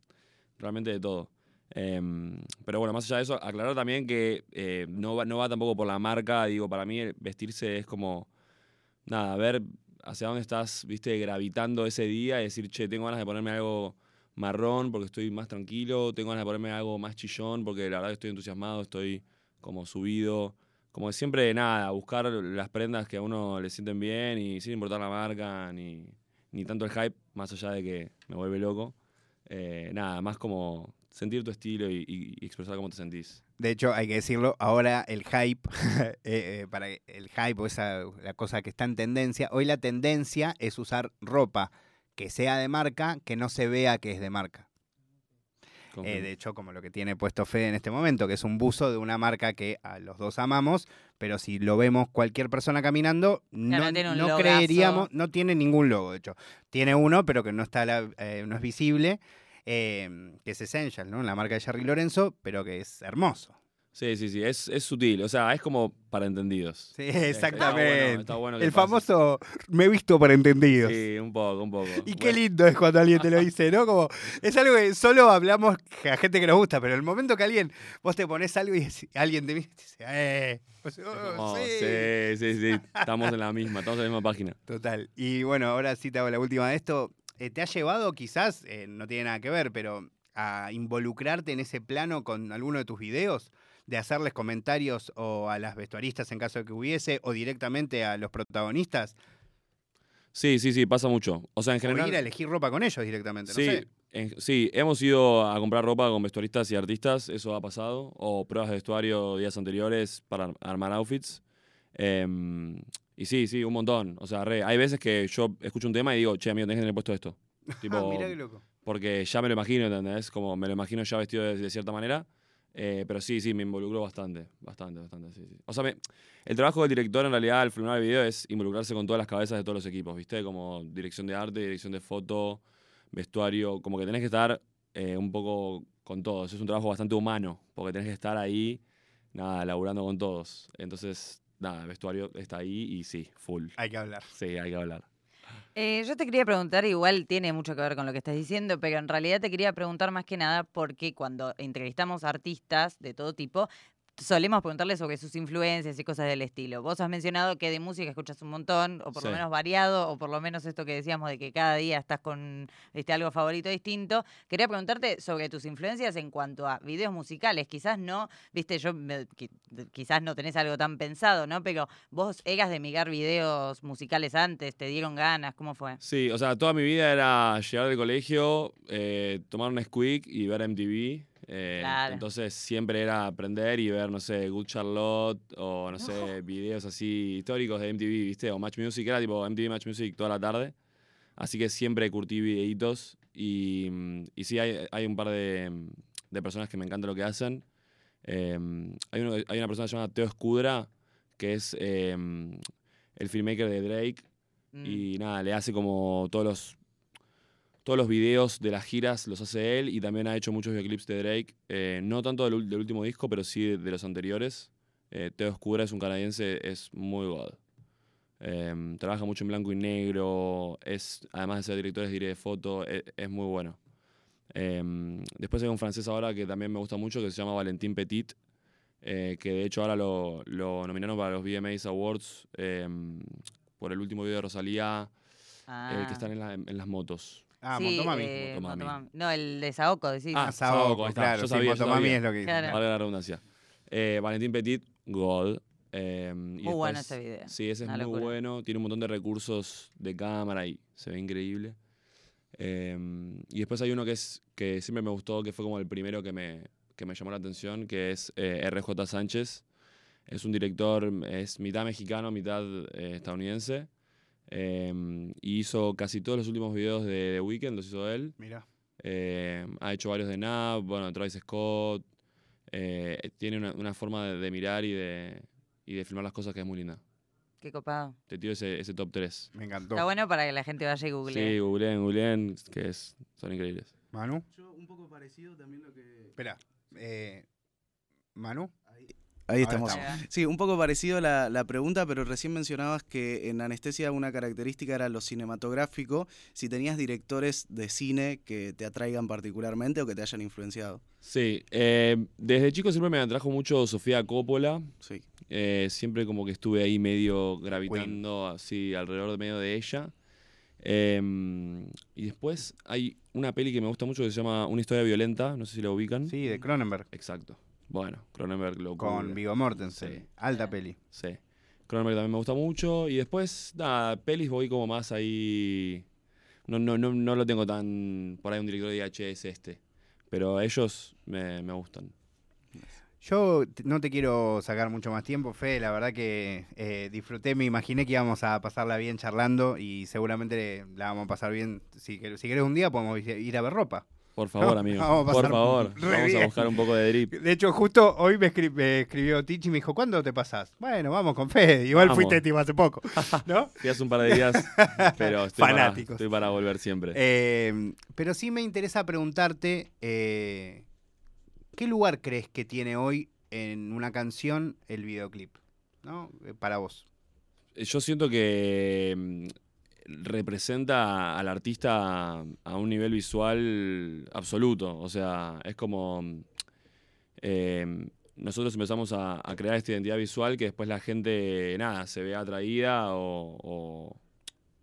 realmente de todo. Em, pero bueno, más allá de eso, aclarar también que eh, no, va, no va tampoco por la marca. Digo, para mí vestirse es como, nada, ver hacia dónde estás, viste, gravitando ese día y decir, che, tengo ganas de ponerme algo marrón porque estoy más tranquilo, tengo ganas de ponerme algo más chillón porque la verdad que estoy entusiasmado, estoy como subido. Como siempre, nada, buscar las prendas que a uno le sienten bien y sin importar la marca ni, ni tanto el hype, más allá de que me vuelve loco. Eh, nada, más como sentir tu estilo y expresar cómo te sentís. De hecho, hay que decirlo, ahora el hype, eh, eh, para el hype o esa la cosa que está en tendencia, hoy la tendencia es usar ropa que sea de marca, que no se vea que es de marca. Eh, de hecho, como lo que tiene puesto Fede en este momento, que es un buzo de una marca que a los dos amamos, pero si lo vemos cualquier persona caminando, no, no creeríamos, no tiene ningún logo, de hecho. Tiene uno, pero que no está a la- eh, no es visible, eh, que es Essential, ¿no? La marca de Jerry Lorenzo, pero que es hermoso. Sí, sí, sí, es, es sutil, o sea, es como para entendidos. Sí, exactamente. Está bueno, está bueno que el pase. famoso me he visto para entendidos. Sí, un poco, un poco. Y qué lindo es cuando alguien te lo dice, ¿no? Como, es algo que solo hablamos a gente que nos gusta, pero el momento que alguien, vos te pones algo y alguien te mira y te dice, ¡eh! Decís, "Oh, sí". sí, sí, sí, estamos en la misma, estamos en la misma página. Total. Y bueno, ahora sí te hago la última de esto. Eh, ¿Te ha llevado quizás, eh, no tiene nada que ver, pero a involucrarte en ese plano con alguno de tus videos? De hacerles comentarios o a las vestuaristas en caso de que hubiese, o directamente a los protagonistas, Sí, sí, sí, pasa mucho. O sea, en o general... ir a elegir ropa con ellos directamente, no Sí, sé. en- sí, hemos ido a comprar ropa con vestuaristas y artistas, eso ha pasado, o pruebas de vestuario días anteriores para ar- armar outfits. Em, y sí, sí, un montón. O sea, re, hay veces que yo escucho un tema y digo, che, amigo, tenés que tener puesto esto. Tipo, Ah, mirá qué loco. porque ya me lo imagino, ¿entendés? Como me lo imagino ya vestido de, de cierta manera. Eh, pero sí, sí, me involucró bastante, bastante, bastante, sí, sí. O sea, me- el trabajo del director en realidad al filmar el video es involucrarse con todas las cabezas de todos los equipos, ¿viste? Como dirección de arte, dirección de foto, vestuario, como que tenés que estar eh, un poco con todos. Es un trabajo bastante humano, porque tenés que estar ahí, nada, laburando con todos. Entonces, nada, el vestuario está ahí y sí, full. Hay que hablar. Sí, hay que hablar. Eh, yo te quería preguntar, igual tiene mucho que ver con lo que estás diciendo, pero en realidad te quería preguntar más que nada porque cuando entrevistamos artistas de todo tipo, solemos preguntarles sobre sus influencias y cosas del estilo. Vos has mencionado que de música escuchas un montón, o por lo menos variado, o por lo menos esto que decíamos de que cada día estás con este, algo favorito distinto. Quería preguntarte sobre tus influencias en cuanto a videos musicales. Quizás no, viste, yo me- qui- quizás no tenés algo tan pensado, ¿no? Pero vos eras de mirar videos musicales antes, te dieron ganas, ¿cómo fue? Sí, o sea, toda mi vida era llegar del colegio, eh, tomar un squeak y ver MTV. Eh, Claro. Entonces siempre era aprender y ver, no sé, Good Charlotte o, no sé, videos así históricos de MTV, ¿viste? O Match Music, era tipo MTV Match Music toda la tarde. Así que siempre curtí videitos y, mm, y sí, hay, hay un par de, mm, de personas que me encanta lo que hacen. Eh, hay, uno- hay una persona llamada Teo Escudra, que es eh, el filmmaker de Drake. Mm. Y nada, le hace como todos los todos los videos de las giras los hace él y también ha hecho muchos videoclips de Drake. eh, no tanto del, último disco, pero sí de, de los anteriores. Eh, Teo Oscura es un canadiense, es muy god. Em, trabaja mucho en blanco y negro, es, además de ser director es director de foto, e- es, muy bueno. Em, después hay un francés ahora que también me gusta mucho que se llama Valentín Petit, eh, que de hecho ahora lo, lo nominaron para los VMAs Awards em, por el último video de Rosalía, el que Ah. están en, la- en las motos. Ah, Sí, Motomami. eh, Motomami. Motomami. No, el de Saoko, decís. Ah, Saoko, Saoko, está. claro, Yo sí, sabía, yo Motomami sabía. es lo que dice. Claro. Valga la redundancia. Eh, Valentín Petit, God. Eh, y Muy bueno después- ese video. Sí, ese es Una muy locura. bueno. Tiene un montón de recursos de cámara y se ve increíble. Eh, y después hay uno que es que siempre me gustó, que fue como el primero que me, que me llamó la atención, que es eh, RJ Sánchez. Es un director, es mitad mexicano, mitad eh, estadounidense. Eh, y hizo casi todos los últimos videos de The Weeknd, los hizo él. Mira. Eh, ha hecho varios de Nav, bueno, Travis Scott. Eh, tiene una, una forma de, de mirar y de, y de filmar las cosas que es muy linda. Qué copado. Te tiro ese, ese top 3. Me encantó. Está bueno para que la gente vaya y google. Sí, googleen, googleen, que es, son increíbles. Manu. Yo un poco parecido también lo que... Espera. eh, Manu. Ahí estamos. estamos. Sí, un poco parecido la, la pregunta, pero recién mencionabas que en anestesia una característica era lo cinematográfico. Si tenías directores de cine que te atraigan particularmente o que te hayan influenciado. Sí, eh, desde chico siempre me atrajo mucho Sofía Coppola. Sí. Eh, siempre como que estuve ahí medio gravitando así alrededor de medio de ella. Em, y después hay una peli que me gusta mucho que se llama Una historia violenta, no sé si la ubican. Sí, de Cronenberg. Exacto. Bueno, Cronenberg lo Con. Vigo Mortensen. Sí. Alta peli. Sí. Cronenberg también me gusta mucho. Y después, nada, pelis voy como más ahí. No, no, no, no lo tengo tan. Por ahí un director de H es este. Pero ellos me, me gustan. Yo no te quiero sacar mucho más tiempo, Fe. La verdad que eh, disfruté, me imaginé que íbamos a pasarla bien charlando y seguramente la vamos a pasar bien. Si, si querés un día podemos ir a ver ropa. Por favor, No, amigo. vamos a Por favor. Vamos bien. a buscar un poco de drip. De hecho, justo hoy me, escri- me escribió Tichi y me dijo, ¿cuándo te pasás? Bueno, vamos con Fede. Igual Vamos. fuiste tipo hace poco, ¿no? Fui hace un par de días, pero estoy para, Fanáticos. estoy para volver siempre. Eh, pero sí me interesa preguntarte, eh, ¿qué lugar crees que tiene hoy en una canción el videoclip? ¿No? Eh, Para vos. Yo siento que mm, representa al artista a un nivel visual absoluto. O sea, es como. eh, nosotros empezamos a, crear esta identidad visual que después la gente, nada, se ve atraída o,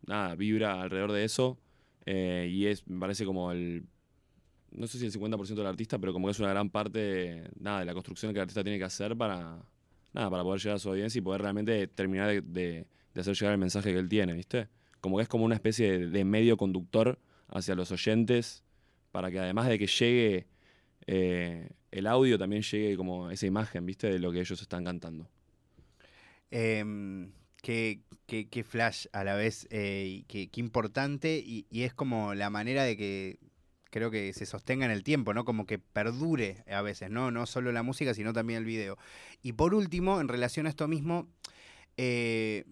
nada, vibra alrededor de eso. eh, y es, me parece como el. No sé si el 50% del artista, pero como que es una gran parte, nada, de la construcción que el artista tiene que hacer para, nada, para poder llegar a su audiencia y poder realmente terminar de, de- de hacer llegar el mensaje que él tiene, ¿viste? Como que es como una especie de, medio conductor hacia los oyentes para que además de que llegue eh, el audio, también llegue como esa imagen, ¿viste? De lo que ellos están cantando. Em, qué, flash a la vez, eh, qué, importante, y, y es como la manera de que creo que se sostenga en el tiempo, ¿no? Como que perdure a veces, ¿no? No solo la música, sino también el video. Y por último, en relación a esto mismo, eh,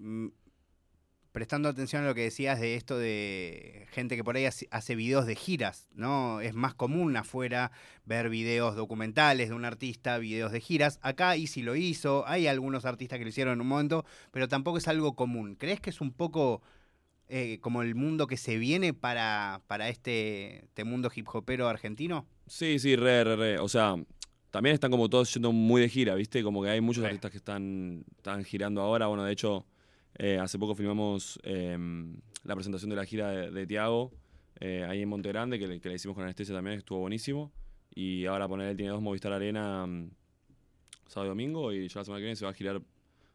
prestando atención a lo que decías de esto de gente que por ahí hace, videos de giras, ¿no? Es más común afuera ver videos documentales de un artista, videos de giras. Acá Easy lo hizo, hay algunos artistas que lo hicieron en un momento, pero tampoco es algo común. ¿Crees que es un poco eh, como el mundo que se viene para, para este, este mundo hip hopero argentino? Sí, sí, re, re, re. O sea, también están como todos yendo muy de gira, ¿viste? Como que hay muchos Re. artistas que están, están girando ahora. Bueno, de hecho, eh, hace poco filmamos em, la presentación de la gira de, Tiago eh, ahí en Monte Grande, que le, hicimos con anestesia también, estuvo buenísimo. Y ahora poner él tiene dos Movistar Arena mm, sábado y domingo, y ya la semana que viene se va a girar,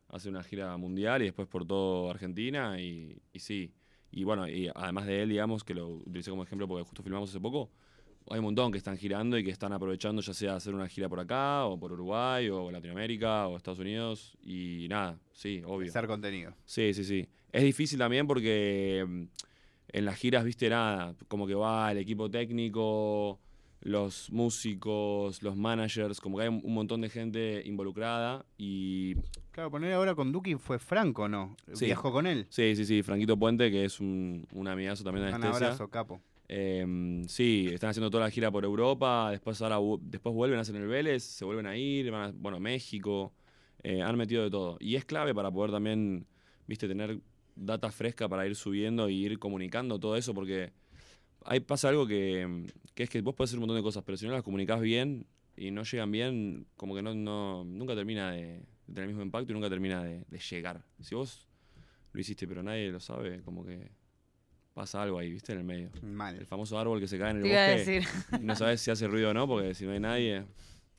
a hacer una gira mundial y después por todo Argentina. Y, y sí. Y bueno, y además de él, digamos, que lo utilicé como ejemplo porque justo filmamos hace poco, hay un montón que están girando y que están aprovechando ya sea hacer una gira por acá, o por Uruguay, o Latinoamérica, o Estados Unidos. Y nada, sí, obvio. Hacer contenido. Sí, sí, sí. Es difícil también porque mm, en las giras, viste, nada, como que va el equipo técnico, los músicos, los managers, como que hay un un montón de gente involucrada y... Claro, poner ahora con Duki fue Franco, ¿no? Sí. Viajó con él. Sí, sí, sí, Franquito Puente, que es un, un amigazo también de Un anestesia. abrazo, capo. Eh, sí, están haciendo toda la gira por Europa, después ahora después vuelven a hacer el Vélez, se vuelven a ir, van a, bueno, México, eh, han metido de todo. Y es clave para poder también, viste, tener data fresca para ir subiendo y ir comunicando todo eso, porque ahí pasa algo que, que es que vos podés hacer un montón de cosas, pero si no las comunicás bien y no llegan bien, como que no, no nunca termina de, de tener el mismo impacto y nunca termina de llegar. Si vos lo hiciste pero nadie lo sabe, como que pasa algo ahí, viste, en el medio. Mal. El famoso árbol que se cae en el Te iba a bosque. decir. y no sabes si hace ruido o no, porque si no hay nadie.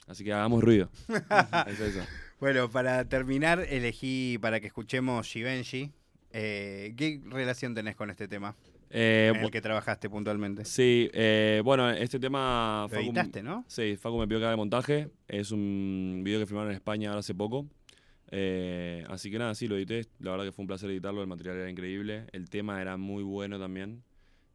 Así que hagamos ruido. es eso. Bueno, para terminar, elegí para que escuchemos Givenchy. Eh, ¿Qué relación tenés con este tema? Eh, en el que trabajaste puntualmente. Sí, eh, bueno, este tema. Lo Facu- editaste, ¿no? Sí, Facu me pidió que haga el montaje. Es un video que filmaron en España ahora hace poco. Eh, así que nada, sí, lo edité. La verdad que fue un placer editarlo. El material era increíble. El tema era muy bueno también.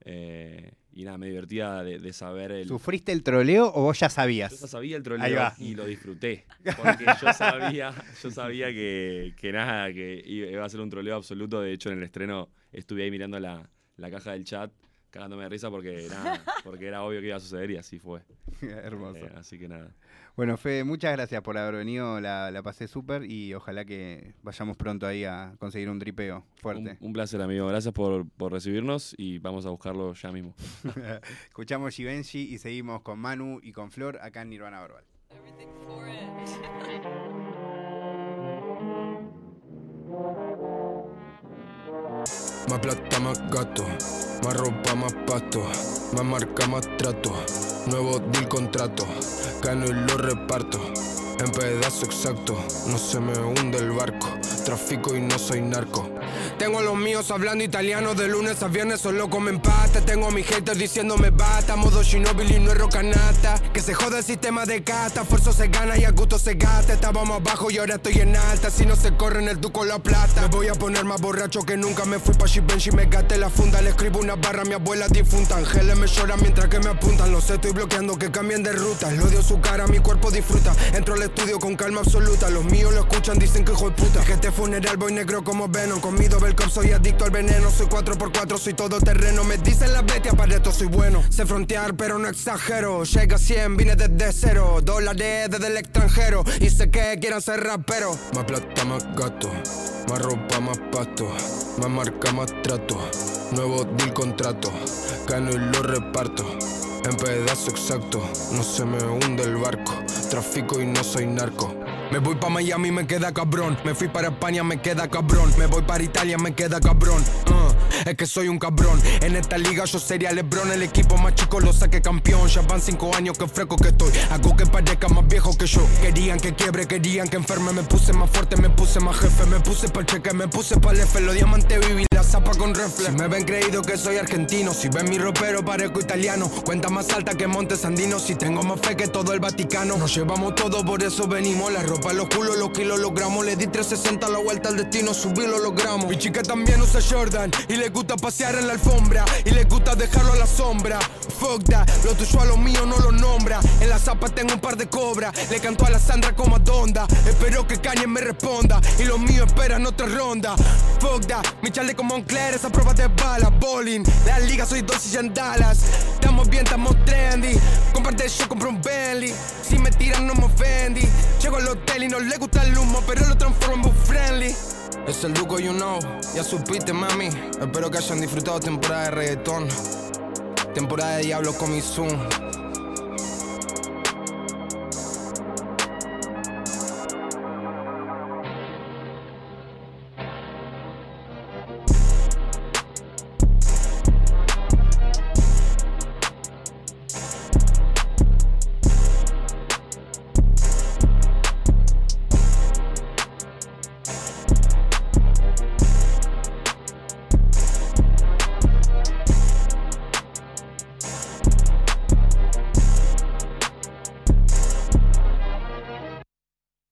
Eh, y nada, me divertía de, de saber el... ¿Sufriste el troleo o vos ya sabías? Yo ya sabía el troleo y lo disfruté. Porque yo sabía, yo sabía que, que nada, que iba iba a ser un troleo absoluto. De hecho, en el estreno estuve ahí mirando la, la caja del chat, cagándome de risa porque, nada, porque era obvio que iba a suceder y así fue. Hermoso. Eh, así que nada. Bueno, Fede, muchas gracias por haber venido, la, la pasé súper y ojalá que vayamos pronto ahí a conseguir un tripeo fuerte. Un, un placer, amigo. Gracias por, por recibirnos y vamos a buscarlo ya mismo. Escuchamos Givenchy y seguimos con Manu y con Flor acá en Nirvana Verbal. Más plata, más gato, más ropa, más pasto, más marca, más trato, nuevo deal contrato, gano y lo reparto, en pedazo exacto, no se me hunde el barco, trafico y no soy narco. Tengo a los míos hablando italiano de lunes a viernes solo comen pasta. Tengo a mis haters diciéndome basta Modo Shinobi y no es rocanata. Que se joda el sistema de casta Esfuerzo se gana y a gusto se gasta. Estábamos abajo y ahora estoy en alta. Si no se corre en el duco la plata. Me voy a poner más borracho que nunca Me fui pa' Givenchy me gasté la funda. Le escribo una barra a mi abuela difunta. Ángeles me lloran mientras que me apuntan. Los estoy bloqueando que cambien de ruta. Lo odio su cara, mi cuerpo disfruta. Entro al estudio con calma absoluta. Los míos lo escuchan, dicen que hijo de puta. Que funeral voy negro como Venom Comido Belcom, soy adicto al veneno. Soy 4x4, soy todo terreno. Me dicen las bestias, para esto soy bueno. Sé frontear, pero no exagero. Llega a 100, vine desde cero. Dólares desde el extranjero. Y sé que quieran ser raperos Más plata, más gato Más ropa, más pasto. Más marca, más trato. Nuevo deal contrato. Gano y lo reparto. En pedazo exacto, no se me hunde el barco. Trafico y no soy narco. Me voy pa' Miami, me queda cabrón. Me fui para España, me queda cabrón. Me voy para Italia, me queda cabrón. Uh, es que soy un cabrón. En esta liga yo sería Lebron. El equipo más chico lo saqué campeón. Ya van cinco años que fresco que estoy. Hago que parezca más viejo que yo. Querían que quiebre, querían que enferme. Me puse más fuerte, me puse más jefe. Me puse pa' cheque, me puse pa' F. Los diamantes viví la zapa con reflex. Me ven creído que soy argentino. Si ven mi ropero, parezco italiano. Cuenta más alta que Montes Andinos. Si tengo más fe que todo el Vaticano. Nos llevamos todo, por eso venimos. La ropa, los culos, los kilos, los gramos. Le di 360 a la vuelta al destino. Subí lo logramos. Mi chica también usa Jordan. Y le gusta pasear en la alfombra. Y le gusta dejarlo a la sombra. Fuck that, lo tuyo a lo mío no lo nombra. En la zapa tengo un par de cobras. Le canto a la Sandra como a Donda. Espero que Kanye me responda. Y los míos esperan otra ronda. Fuck that, mi chaleco Moncler, esa prueba de bala. Bowling, la liga soy dos y en Dallas. Estamos bien, estamos trendy. Comparte yo compro un Bentley. Si me tiran no me ofendí. Llego al hotel y no le gusta el humo, pero lo transformo en friendly. Es el Duco, you know, ya supiste, mami. Espero que hayan disfrutado temporada de reggaetón. Temporada de Diablo con mi Zoom.